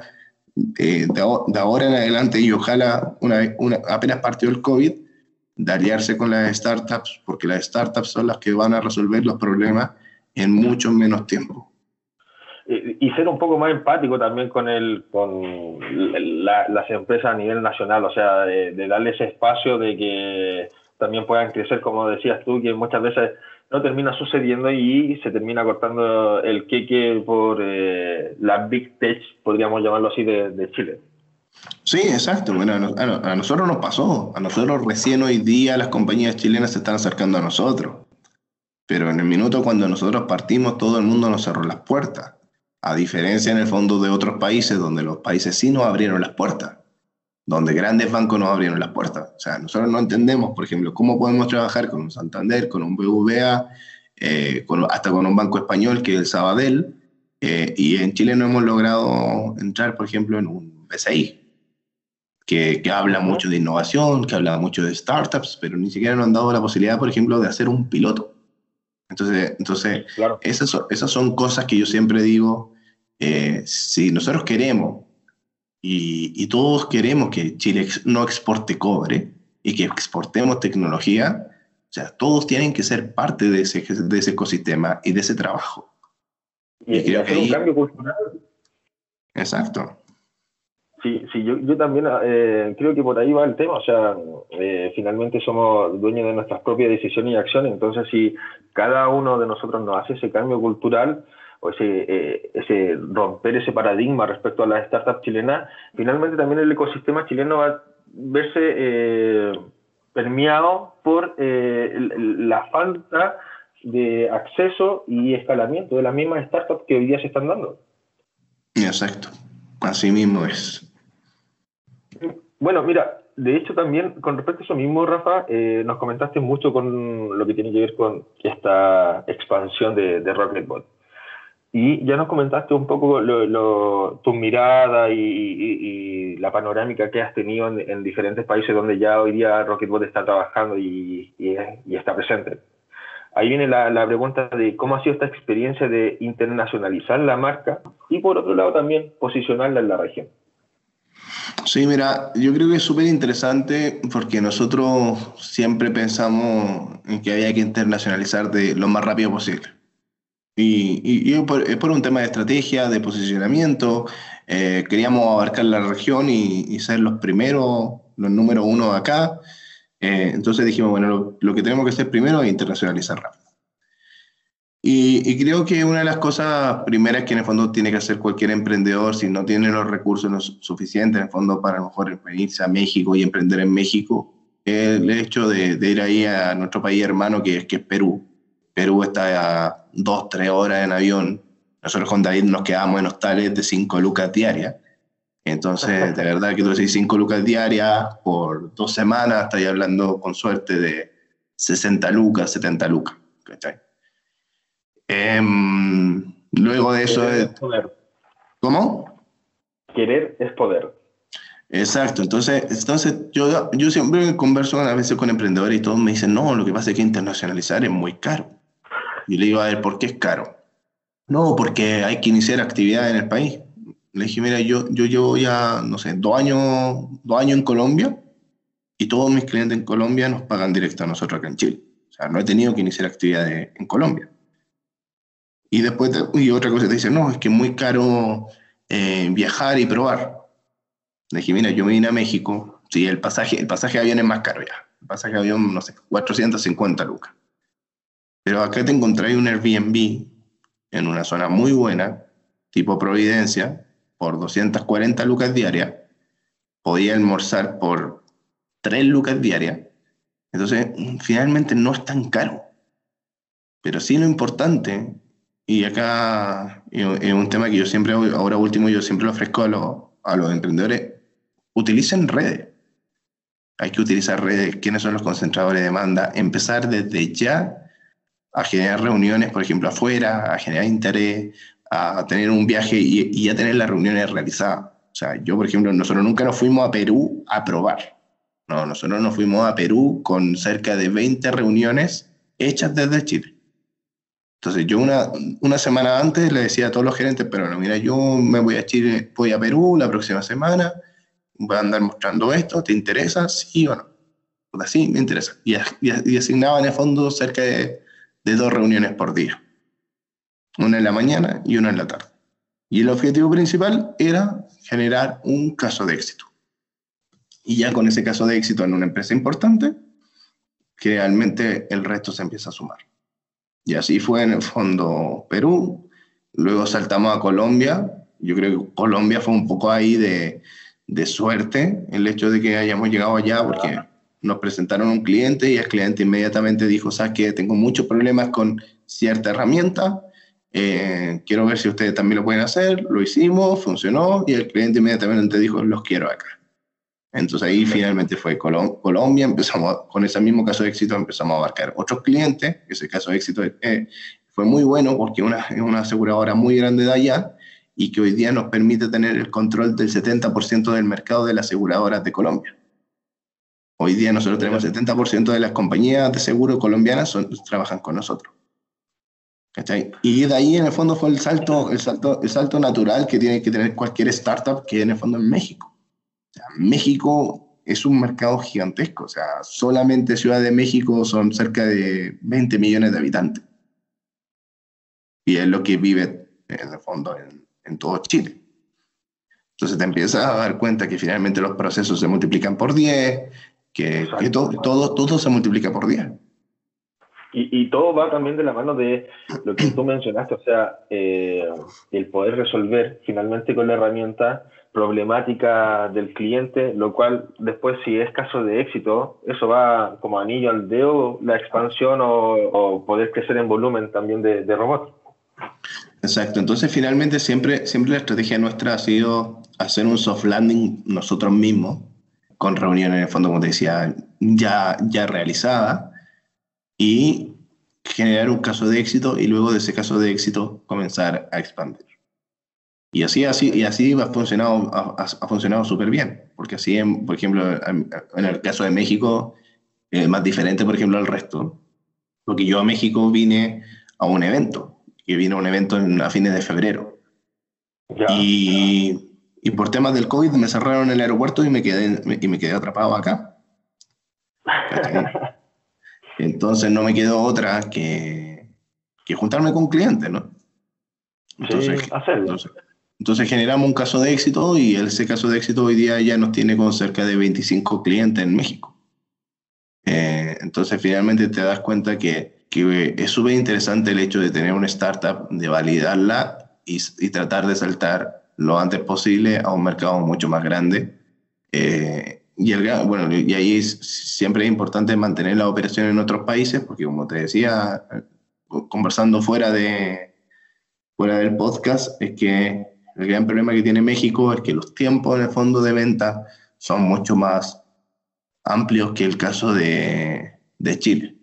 [SPEAKER 2] eh, de, ahora en adelante y ojalá una, una, apenas partió el COVID, de aliarse con las startups, porque las startups son las que van a resolver los problemas en mucho menos tiempo.
[SPEAKER 1] Y ser un poco más empático también con, el, con las empresas a nivel nacional, o sea, de, de darle ese espacio de que también puedan crecer, como decías tú, que muchas veces no termina sucediendo y se termina cortando el queque por eh, la Big Tech, podríamos llamarlo así, de, Chile.
[SPEAKER 2] Sí, exacto. Bueno, a, nosotros nos pasó. A nosotros recién hoy día las compañías chilenas se están acercando a nosotros. pero en el minuto cuando nosotros partimos, todo el mundo nos cerró las puertas. A diferencia en el fondo de otros países, donde los países sí nos abrieron las puertas, donde grandes bancos nos abrieron las puertas. O sea, nosotros no entendemos, por ejemplo, cómo podemos trabajar con un Santander, con un BVA, eh, hasta con un banco español que es el Sabadell, eh, y en Chile no hemos logrado entrar, por ejemplo, en un BCI, que, que, habla mucho de innovación, que habla mucho de startups, pero ni siquiera nos han dado la posibilidad, por ejemplo, de hacer un piloto. Entonces, entonces esas, son, esas son cosas que yo siempre digo, eh, si nosotros queremos, y, y, todos queremos que Chile no exporte cobre y que exportemos tecnología, o sea, todos tienen que ser parte de ese, de ese ecosistema y de ese trabajo.
[SPEAKER 1] Y, y creo que un cambio cultural.
[SPEAKER 2] Exacto.
[SPEAKER 1] Sí, sí yo, yo también eh, creo que por ahí va el tema, o sea, eh, finalmente somos dueños de nuestras propias decisiones y acciones, entonces si cada uno de nosotros nos hace ese cambio cultural o ese, eh, ese romper ese paradigma respecto a las startups chilenas, finalmente también el ecosistema chileno va a verse permeado por la falta de acceso y escalamiento de las mismas startups que hoy día se están dando.
[SPEAKER 2] Exacto, así mismo es.
[SPEAKER 1] Bueno, mira, de hecho también con respecto a eso mismo, Rafa, eh, nos comentaste mucho con lo que tiene que ver con esta expansión de, de Rocketbot. Y ya nos comentaste un poco tu mirada y, la panorámica que has tenido en, diferentes países donde ya hoy día Rocketbot está trabajando y, está presente. Ahí viene la, la, pregunta de cómo ha sido esta experiencia de internacionalizar la marca y por otro lado también posicionarla en la región.
[SPEAKER 2] Sí, mira, yo creo que es súper interesante porque nosotros siempre pensamos en que había que internacionalizar de lo más rápido posible. Y, y, es por un tema de estrategia, de posicionamiento. Eh, queríamos abarcar la región y, ser los primeros, los número uno acá. Eh, entonces dijimos, bueno, lo, lo, que tenemos que hacer primero es internacionalizar rápido. Y, creo que una de las cosas primeras que en el fondo tiene que hacer cualquier emprendedor, si no tiene los recursos suficientes en el fondo para a lo mejor venirse a México y emprender en México, el hecho de, ir ahí a nuestro país hermano que que es Perú. Perú está a dos, tres horas en avión. Nosotros con David nos quedamos en hostales de cinco lucas diarias. Entonces, de verdad que tú decís cinco lucas diarias por dos semanas, estáis hablando con suerte de 60 lucas, 70 lucas. Em, luego de eso... Es
[SPEAKER 1] poder.
[SPEAKER 2] ¿Cómo?
[SPEAKER 1] Querer es poder.
[SPEAKER 2] Exacto, entonces, entonces yo, yo siempre converso a veces con emprendedores y todos me dicen, no, lo que pasa es que internacionalizar es muy caro. Y le digo, a ver, ¿por qué es caro? No, porque hay que iniciar actividad en el país. Le dije, mira, yo, yo llevo ya, no sé, dos años, dos años en Colombia y todos mis clientes en Colombia nos pagan directo a nosotros acá en Chile. O sea, no he tenido que iniciar actividad en Colombia. Y después, y otra cosa te dice, no, es que es muy caro eh, viajar y probar. Le dije, mira, yo me vine a México, sí, el pasaje, el pasaje de avión es más caro ya. El pasaje de avión, no sé, 450 lucas. Pero acá te encontré un Airbnb en una zona muy buena, tipo Providencia, por 240 lucas diarias. Podía almorzar por 3 lucas diarias. Entonces, finalmente no es tan caro. Pero sí lo importante y acá es un tema que yo siempre, ahora último, yo siempre lo ofrezco a, a los emprendedores, utilicen redes. Hay que utilizar redes, quiénes son los concentradores de demanda, empezar desde ya a generar reuniones, por ejemplo, afuera, a generar interés, a tener un viaje y, y ya tener las reuniones realizadas. O sea, yo, por ejemplo, nosotros nunca nos fuimos a Perú a probar. No, nosotros nos fuimos a Perú con cerca de 20 reuniones hechas desde Chile. Entonces yo una, una semana antes le decía a todos los gerentes, pero no, mira, yo me voy a Chile, voy a Perú la próxima semana, voy a andar mostrando esto, ¿te interesa? Sí o no. Pues así me interesa. Y, y, asignaba en el fondo cerca de, de dos reuniones por día. Una en la mañana y una en la tarde. Y el objetivo principal era generar un caso de éxito. Y ya con ese caso de éxito en una empresa importante, realmente el resto se empieza a sumar. Y así fue en el fondo Perú. Luego saltamos a Colombia. Yo creo que Colombia fue un poco ahí de, de suerte el hecho de que hayamos llegado allá, porque nos presentaron un cliente y el cliente inmediatamente dijo, sabes que tengo muchos problemas con cierta herramienta, eh, quiero ver si ustedes también lo pueden hacer, lo hicimos, funcionó y el cliente inmediatamente dijo, los quiero acá. Entonces ahí finalmente fue Colombia, empezamos con ese mismo caso de éxito, empezamos a abarcar otros clientes, ese caso de éxito eh, fue muy bueno porque una, es una aseguradora muy grande de allá y que hoy día nos permite tener el control del 70% del mercado de las aseguradoras de Colombia. Hoy día nosotros tenemos el 70% de las compañías de seguro colombianas son, trabajan con nosotros. Y de ahí en el fondo fue el salto, el, salto, el salto natural que tiene que tener cualquier startup que en el fondo en México. México es un mercado gigantesco, o sea, solamente Ciudad de México son cerca de 20 millones de habitantes. Y es lo que vive en el fondo en, en todo Chile. Entonces te empiezas a dar cuenta que finalmente los procesos se multiplican por 10, que, todo, todo, todo, se multiplica por 10.
[SPEAKER 1] Y, y, todo va también de la mano de lo que tú mencionaste, o sea, eh, el poder resolver finalmente con la herramienta problemática del cliente, lo cual después si es caso de éxito, eso va como anillo al dedo, la expansión o, poder crecer en volumen también de, de robots.
[SPEAKER 2] Exacto, entonces finalmente siempre, siempre la estrategia nuestra ha sido hacer un soft landing nosotros mismos, con reuniones en el fondo, como te decía, ya, ya realizada, y generar un caso de éxito y luego de ese caso de éxito comenzar a expandir. Y así, así, y así ha funcionado, ha, funcionado súper bien, porque así, por ejemplo, en el caso de México, es más diferente, por ejemplo, al resto, porque yo a México vine a un evento, que vino a un evento a fines de febrero. Y, y, por temas del COVID me cerraron el aeropuerto y me quedé, y me quedé atrapado acá. Entonces no me quedó otra que, que juntarme con clientes, ¿no? Entonces, entonces, generamos un caso de éxito y ese caso de éxito hoy día ya nos tiene con cerca de 25 clientes en México. Eh, entonces finalmente te das cuenta que que es súper interesante el hecho de tener una startup, de validarla y, y, tratar de saltar lo antes posible a un mercado mucho más grande. Eh, y, el, bueno, y ahí es, siempre es importante mantener la operación en otros países, porque como te decía, conversando fuera, de, fuera del podcast, es que el gran problema que tiene México es que los tiempos en el fondo de venta son mucho más amplios que el caso de, de Chile.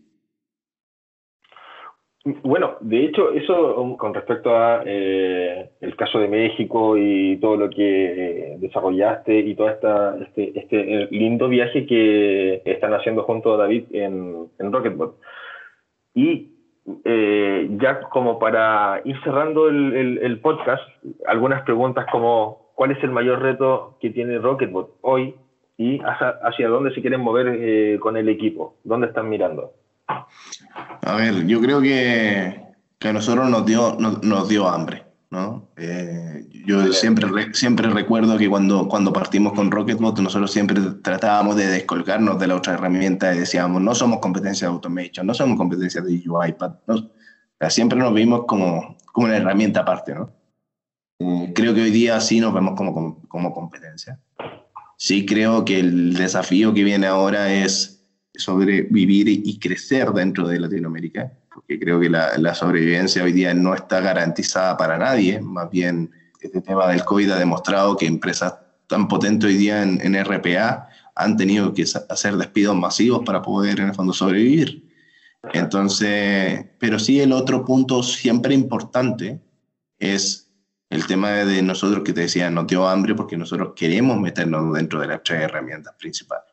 [SPEAKER 1] Bueno, de hecho, eso um, con respecto a eh, el caso de México y todo lo que eh, desarrollaste y todo esta, este, este eh, lindo viaje que están haciendo junto a David en, en Rocketbot. Y ya como para ir cerrando el, el, podcast, algunas preguntas como ¿cuál es el mayor reto que tiene Rocketbot hoy y hacia, hacia dónde se quieren mover con el equipo? ¿Dónde están mirando?
[SPEAKER 2] A ver, yo creo que, que a nosotros nos dio, nos, dio hambre. ¿no? Eh, yo siempre, siempre recuerdo que cuando, cuando partimos con Rocketbot, nosotros siempre tratábamos de descolgarnos de la otra herramienta y decíamos, no somos competencia de automation, no somos competencia de UiPath. ¿no? siempre nos vimos como, como una herramienta aparte. ¿no? Eh, creo que hoy día sí nos vemos como, como, como competencia. Sí creo que el desafío que viene ahora es sobrevivir y crecer dentro de Latinoamérica, porque creo que la, sobrevivencia hoy día no está garantizada para nadie, más bien este tema del COVID ha demostrado que empresas tan potentes hoy día en, en RPA han tenido que hacer despidos masivos para poder en el fondo sobrevivir. Entonces, pero sí el otro punto siempre importante es el tema de nosotros que te decía, nos dio hambre porque nosotros queremos meternos dentro de las tres herramientas principales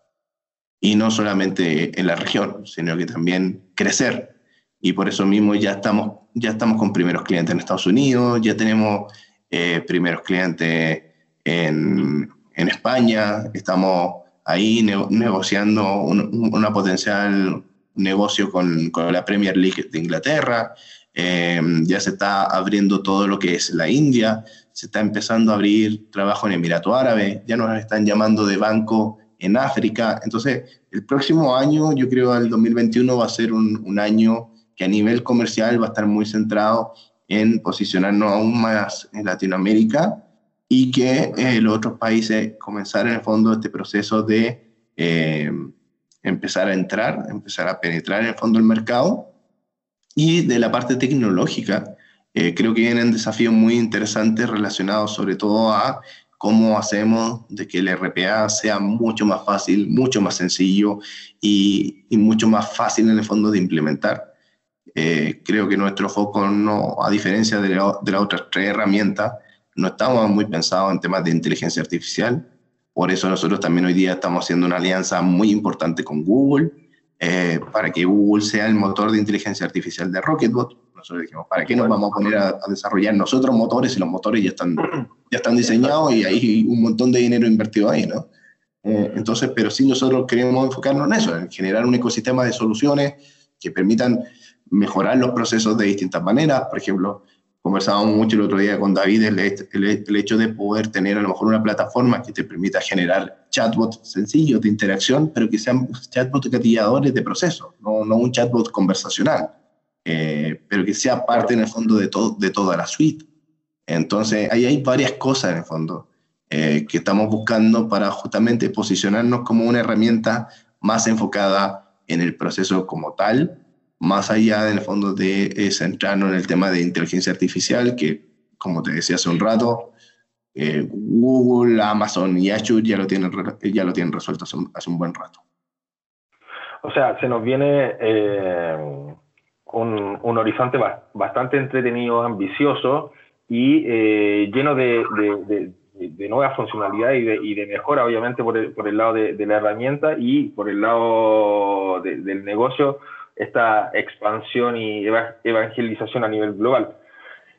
[SPEAKER 2] y no solamente en la región, sino que también crecer. Y por eso mismo ya estamos, ya estamos con primeros clientes en Estados Unidos, ya tenemos eh, primeros clientes en, en, España, estamos ahí negociando un, una potencial negocio con, con, la Premier League de Inglaterra, eh, ya se está abriendo todo lo que es la India, se está empezando a abrir trabajo en Emirato Árabe, ya nos están llamando de banco en África. Entonces, el próximo año, yo creo el 2021 va a ser un, año que a nivel comercial va a estar muy centrado en posicionarnos aún más en Latinoamérica y que eh, los otros países comenzar en el fondo este proceso de, eh, empezar a entrar, empezar a penetrar en el fondo del mercado. Y de la parte tecnológica, eh, creo que vienen desafíos muy interesantes relacionados sobre todo a cómo hacemos de que el RPA sea mucho más fácil, mucho más sencillo y, y mucho más fácil en el fondo de implementar. Eh, creo que nuestro foco, no, a diferencia de, de las otras tres herramientas, no estamos muy pensados en temas de inteligencia artificial. Por eso nosotros también hoy día estamos haciendo una alianza muy importante con Google eh, para que Google sea el motor de inteligencia artificial de Rocketbot. Nosotros dijimos, ¿para qué nos vamos a poner a, desarrollar nosotros motores si los motores ya están, ya están diseñados y hay un montón de dinero invertido ahí, ¿no? Eh, entonces, pero sí nosotros queremos enfocarnos en eso, en generar un ecosistema de soluciones que permitan mejorar los procesos de distintas maneras. Por ejemplo, conversábamos mucho el otro día con David el, el, hecho de poder tener a lo mejor una plataforma que te permita generar chatbots sencillos de interacción, pero que sean chatbots gatilladores de proceso, no, no un chatbot conversacional, eh, pero que sea parte en el fondo de, todo, de toda la suite. Entonces, ahí hay varias cosas en el fondo eh, que estamos buscando para justamente posicionarnos como una herramienta más enfocada en el proceso como tal más allá del fondo de eh, centrarnos en el tema de inteligencia artificial, que como te decía hace un rato, eh, Google, Amazon y Azure ya lo tienen, ya lo tienen resuelto hace un, buen rato.
[SPEAKER 1] O sea, se nos viene eh, un, un, horizonte bastante entretenido, ambicioso y lleno de, de, de, nuevas funcionalidades y de, de, mejora, obviamente, por el, por el lado de, la herramienta y por el lado del negocio esta expansión y evangelización a nivel global.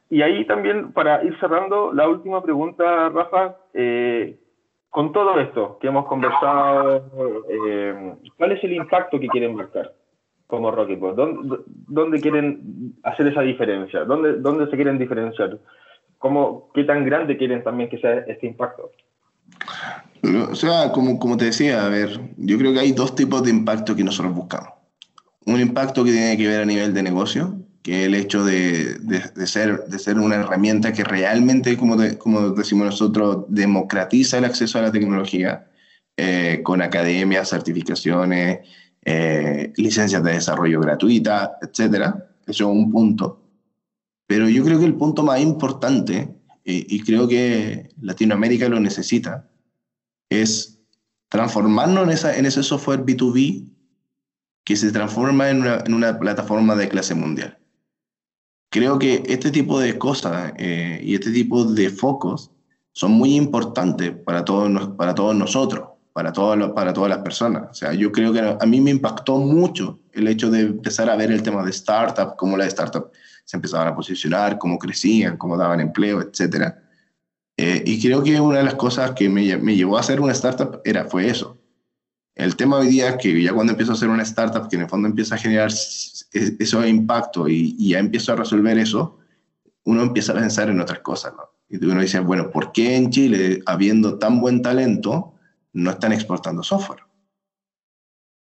[SPEAKER 1] Y ahí también, para ir cerrando, la última pregunta, Rafa, eh, con todo esto que hemos conversado, eh, ¿cuál es el impacto que quieren marcar como Rocketbot? ¿Dónde, ¿Dónde, quieren hacer esa diferencia? ¿Dónde, ¿Dónde se quieren diferenciar? ¿Cómo, ¿Qué tan grande quieren también que sea este impacto?
[SPEAKER 2] O sea, como, como te decía, a ver, yo creo que hay dos tipos de impacto que nosotros buscamos un impacto que tiene que ver a nivel de negocio, que el hecho de, de, ser, de ser una herramienta que realmente, como, como decimos nosotros, democratiza el acceso a la tecnología eh, con academias, certificaciones, eh, licencias de desarrollo gratuitas, etc. Eso es un punto. Pero yo creo que el punto más importante, y, y creo que Latinoamérica lo necesita, es transformarnos en, esa, en ese software B2B que se transforma en una, en una plataforma de clase mundial. Creo que este tipo de cosas eh, y este tipo de focos son muy importantes para todos, para todos nosotros, para, todos para todas las personas. O sea, yo creo que a mí me impactó mucho el hecho de empezar a ver el tema de startup, cómo las startups se empezaban a posicionar, cómo crecían, cómo daban empleo, etc. Eh, y creo que una de las cosas que me, me llevó a hacer una startup era, fue eso, el tema hoy día es que ya cuando empiezo a hacer una startup que en el fondo empieza a generar ese impacto y, ya empiezo a resolver eso, uno empieza a pensar en otras cosas, ¿no? Y uno dice, bueno, ¿por qué en Chile, habiendo tan buen talento, no están exportando software?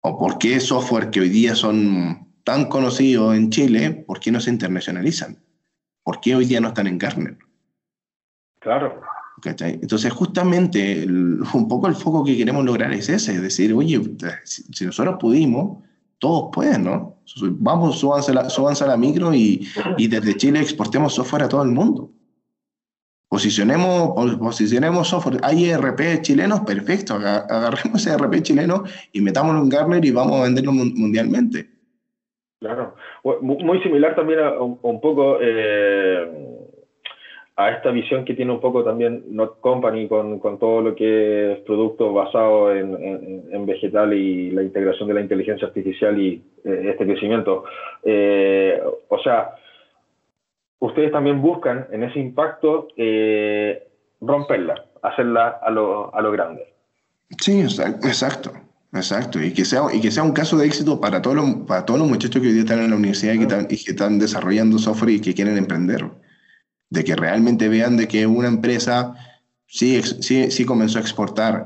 [SPEAKER 2] ¿O por qué software que hoy día son tan conocidos en Chile, por qué no se internacionalizan? ¿Por qué hoy día no están en Gartner?
[SPEAKER 1] Claro.
[SPEAKER 2] Entonces, justamente un poco el foco que queremos lograr es ese, es decir, oye, si, nosotros pudimos, todos pueden, ¿no? Vamos, súbanse la, a la micro y, y, desde Chile exportemos software a todo el mundo. Posicionemos, posicionemos software. Hay ERP chilenos, perfecto. Agarremos ese ERP chileno y metámoslo en Gartner y vamos a venderlo mundialmente.
[SPEAKER 1] Claro. Muy similar también a un, poco... Eh a esta visión que tiene un poco también Not Company con, con todo lo que es producto basado en, en, vegetal y la integración de la inteligencia artificial y eh, este crecimiento. Eh, o sea, ustedes también buscan en ese impacto eh, romperla, hacerla a lo, a lo grande.
[SPEAKER 2] Sí, exacto. Exacto, y que sea, y que sea un caso de éxito para todos los, para todos los muchachos que hoy día están en la universidad y que están, y que están desarrollando software y que quieren emprender de que realmente vean de que una empresa sí, sí, sí comenzó a exportar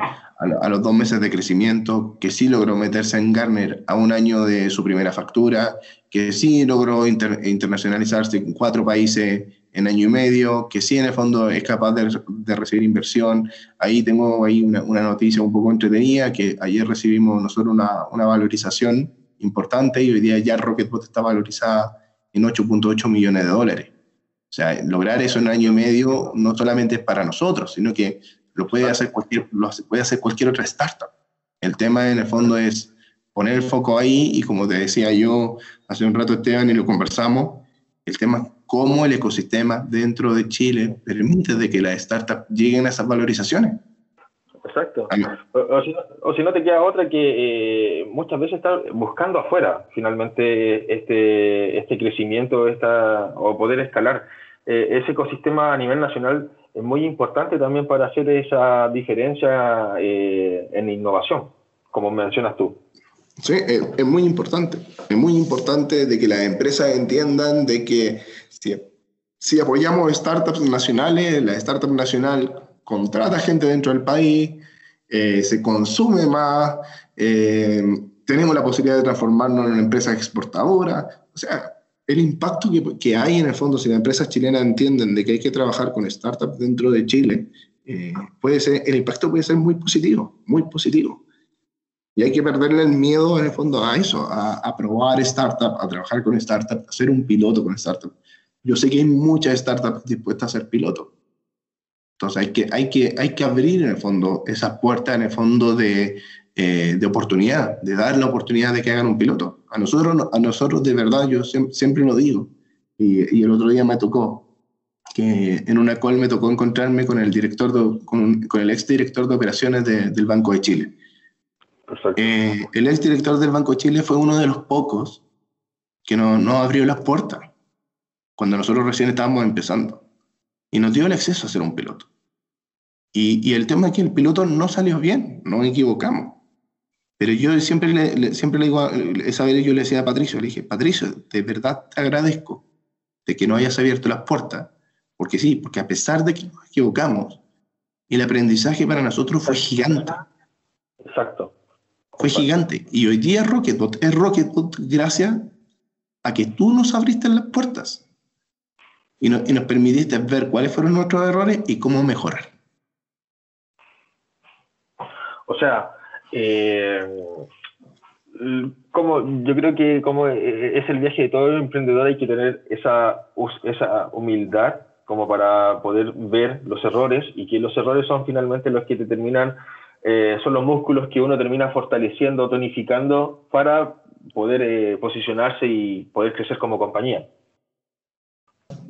[SPEAKER 2] a, los dos meses de crecimiento, que sí logró meterse en Garner a un año de su primera factura, que sí logró internacionalizarse en cuatro países en año y medio, que sí en el fondo es capaz de, recibir inversión. Ahí tengo ahí una, noticia un poco entretenida, que ayer recibimos nosotros una, una valorización importante y hoy día ya Rocketbot está valorizada en 8.8 millones de dólares. O sea, lograr eso en un año y medio no solamente es para nosotros, sino que lo puede hacer cualquier, lo puede hacer cualquier otra startup. El tema en el fondo es poner el foco ahí y como te decía yo hace un rato Esteban y lo conversamos, el tema es cómo el ecosistema dentro de Chile permite de que las startups lleguen a esas valorizaciones.
[SPEAKER 1] Exacto. O, si no, te queda otra que eh, muchas veces estar buscando afuera finalmente este, este crecimiento esta, o poder escalar. Eh, ese ecosistema a nivel nacional es muy importante también para hacer esa diferencia eh, en innovación, como mencionas tú.
[SPEAKER 2] Sí, es, muy importante. Es muy importante de que las empresas entiendan de que si, si apoyamos startups nacionales, la startup nacional contrata gente dentro del país, eh, se consume más, eh, tenemos la posibilidad de transformarnos en una empresa exportadora. O sea, el impacto que, que, hay en el fondo, si las empresas chilenas entienden de que hay que trabajar con startups dentro de Chile, eh, puede ser, el impacto puede ser muy positivo, muy positivo. Y hay que perderle el miedo en el fondo a eso, a, probar startups, a trabajar con startups, a hacer un piloto con startups. Yo sé que hay muchas startups dispuestas a ser pilotos, entonces hay que, hay que, hay que abrir en el fondo esa puerta en el fondo de, eh, de oportunidad, de dar la oportunidad de que hagan un piloto. A nosotros, a nosotros de verdad, yo siempre, lo digo, y, y, el otro día me tocó, que en una call me tocó encontrarme con el director, de, con, con, el ex director de operaciones del Banco de Chile. Eh, el ex director del Banco de Chile fue uno de los pocos que nos no abrió las puertas cuando nosotros recién estábamos empezando y nos dio el acceso a ser un piloto. Y, el tema es que el piloto no salió bien, nos equivocamos. Pero yo siempre le, siempre le digo, esa vez yo le decía a Patricio, le dije, Patricio, de verdad te agradezco de que no hayas abierto las puertas, porque sí, porque a pesar de que nos equivocamos, el aprendizaje para nosotros fue gigante.
[SPEAKER 1] Exacto.
[SPEAKER 2] Fue gigante. Y hoy día Rocketbot es Rocketbot gracias a que tú nos abriste las puertas y, y nos permitiste ver cuáles fueron nuestros errores y cómo mejorar.
[SPEAKER 1] O sea, eh, como yo creo que como es el viaje de todo emprendedor hay que tener esa, esa humildad como para poder ver los errores y que los errores son finalmente los que te terminan, eh, son los músculos que uno termina fortaleciendo, tonificando para poder eh, posicionarse y poder crecer como compañía.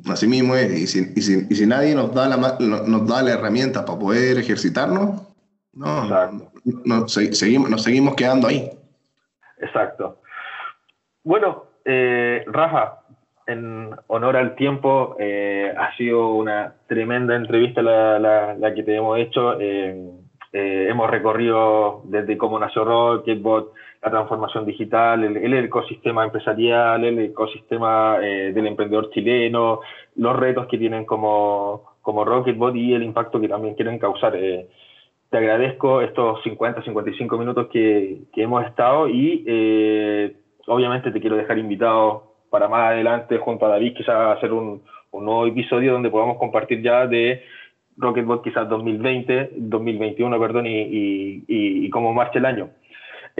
[SPEAKER 2] Así mismo es, y si, y si, y si nadie nos da, la, nos da la herramienta para poder ejercitarnos, no, no, seguimos, nos seguimos quedando ahí.
[SPEAKER 1] Exacto. Bueno, eh, Rafa, en honor al tiempo, eh, ha sido una tremenda entrevista la, la, la que te hemos hecho. Eh, eh hemos recorrido desde cómo nació Rocketbot, la transformación digital, el, ecosistema empresarial, el ecosistema eh, del emprendedor chileno, los retos que tienen como, como Rocketbot y el impacto que también quieren causar. Eh, te agradezco estos 50, 55 minutos que, que hemos estado y eh, obviamente te quiero dejar invitado para más adelante junto a David quizás hacer un, un nuevo episodio donde podamos compartir ya de Rocketbot quizás 2020, 2021, perdón, y, y, y cómo marcha el año.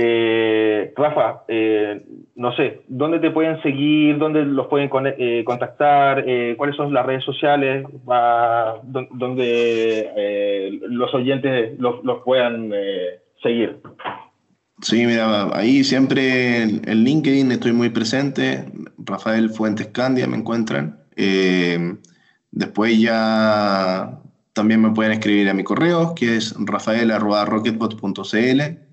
[SPEAKER 1] Eh, Rafa, eh, no sé, ¿dónde te pueden seguir? ¿Dónde los pueden eh, contactar? ¿Cuáles son las redes sociales donde los oyentes los, puedan seguir?
[SPEAKER 2] Sí, mira, ahí siempre en, LinkedIn estoy muy presente. Rafael Fuentes Candia me encuentran. después ya también me pueden escribir a mi correo, que es rafael.rocketbot.cl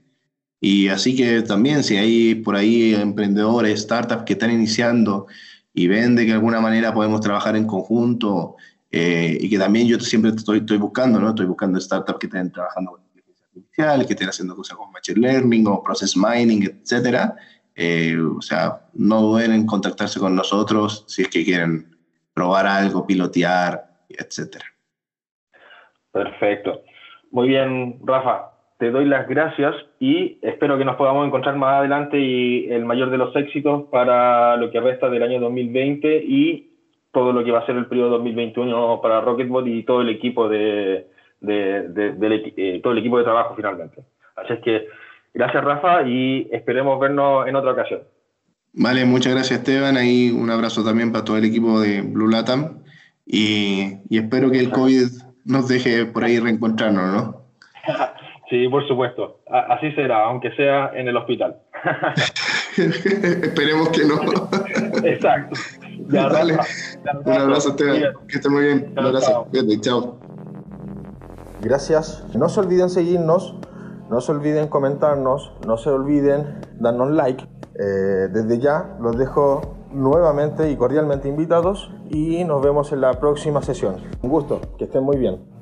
[SPEAKER 2] y así que también si hay por ahí emprendedores, startups que están iniciando y ven de que de alguna manera podemos trabajar en conjunto eh, y que también yo siempre estoy, estoy buscando, ¿no? Estoy buscando startups que estén trabajando con inteligencia artificial, que estén haciendo cosas con machine learning o process mining, etcétera. Eh, o sea, no duden en contactarse con nosotros si es que quieren probar algo, pilotear, etcétera.
[SPEAKER 1] Perfecto. Muy bien, Rafa te doy las gracias y espero que nos podamos encontrar más adelante y el mayor de los éxitos para lo que resta del año 2020 y todo lo que va a ser el periodo 2021 para Rocketbot y todo el equipo de, eh, todo el equipo de trabajo finalmente. Así es que gracias Rafa y esperemos vernos en otra ocasión.
[SPEAKER 2] Vale, muchas gracias Esteban. Ahí un abrazo también para todo el equipo de Blue Latam y, y espero que el COVID nos deje por ahí reencontrarnos, ¿no?
[SPEAKER 1] Sí, por supuesto. Así será, aunque sea en el hospital.
[SPEAKER 2] Esperemos que no.
[SPEAKER 1] Exacto.
[SPEAKER 2] Dale. Un abrazo, Esteban. Que esté muy bien. Un abrazo. Chao.
[SPEAKER 3] Gracias. No se olviden seguirnos, no se olviden comentarnos, no se olviden darnos like. Eh, desde ya los dejo nuevamente y cordialmente invitados y nos vemos en la próxima sesión. Un gusto, que estén muy bien.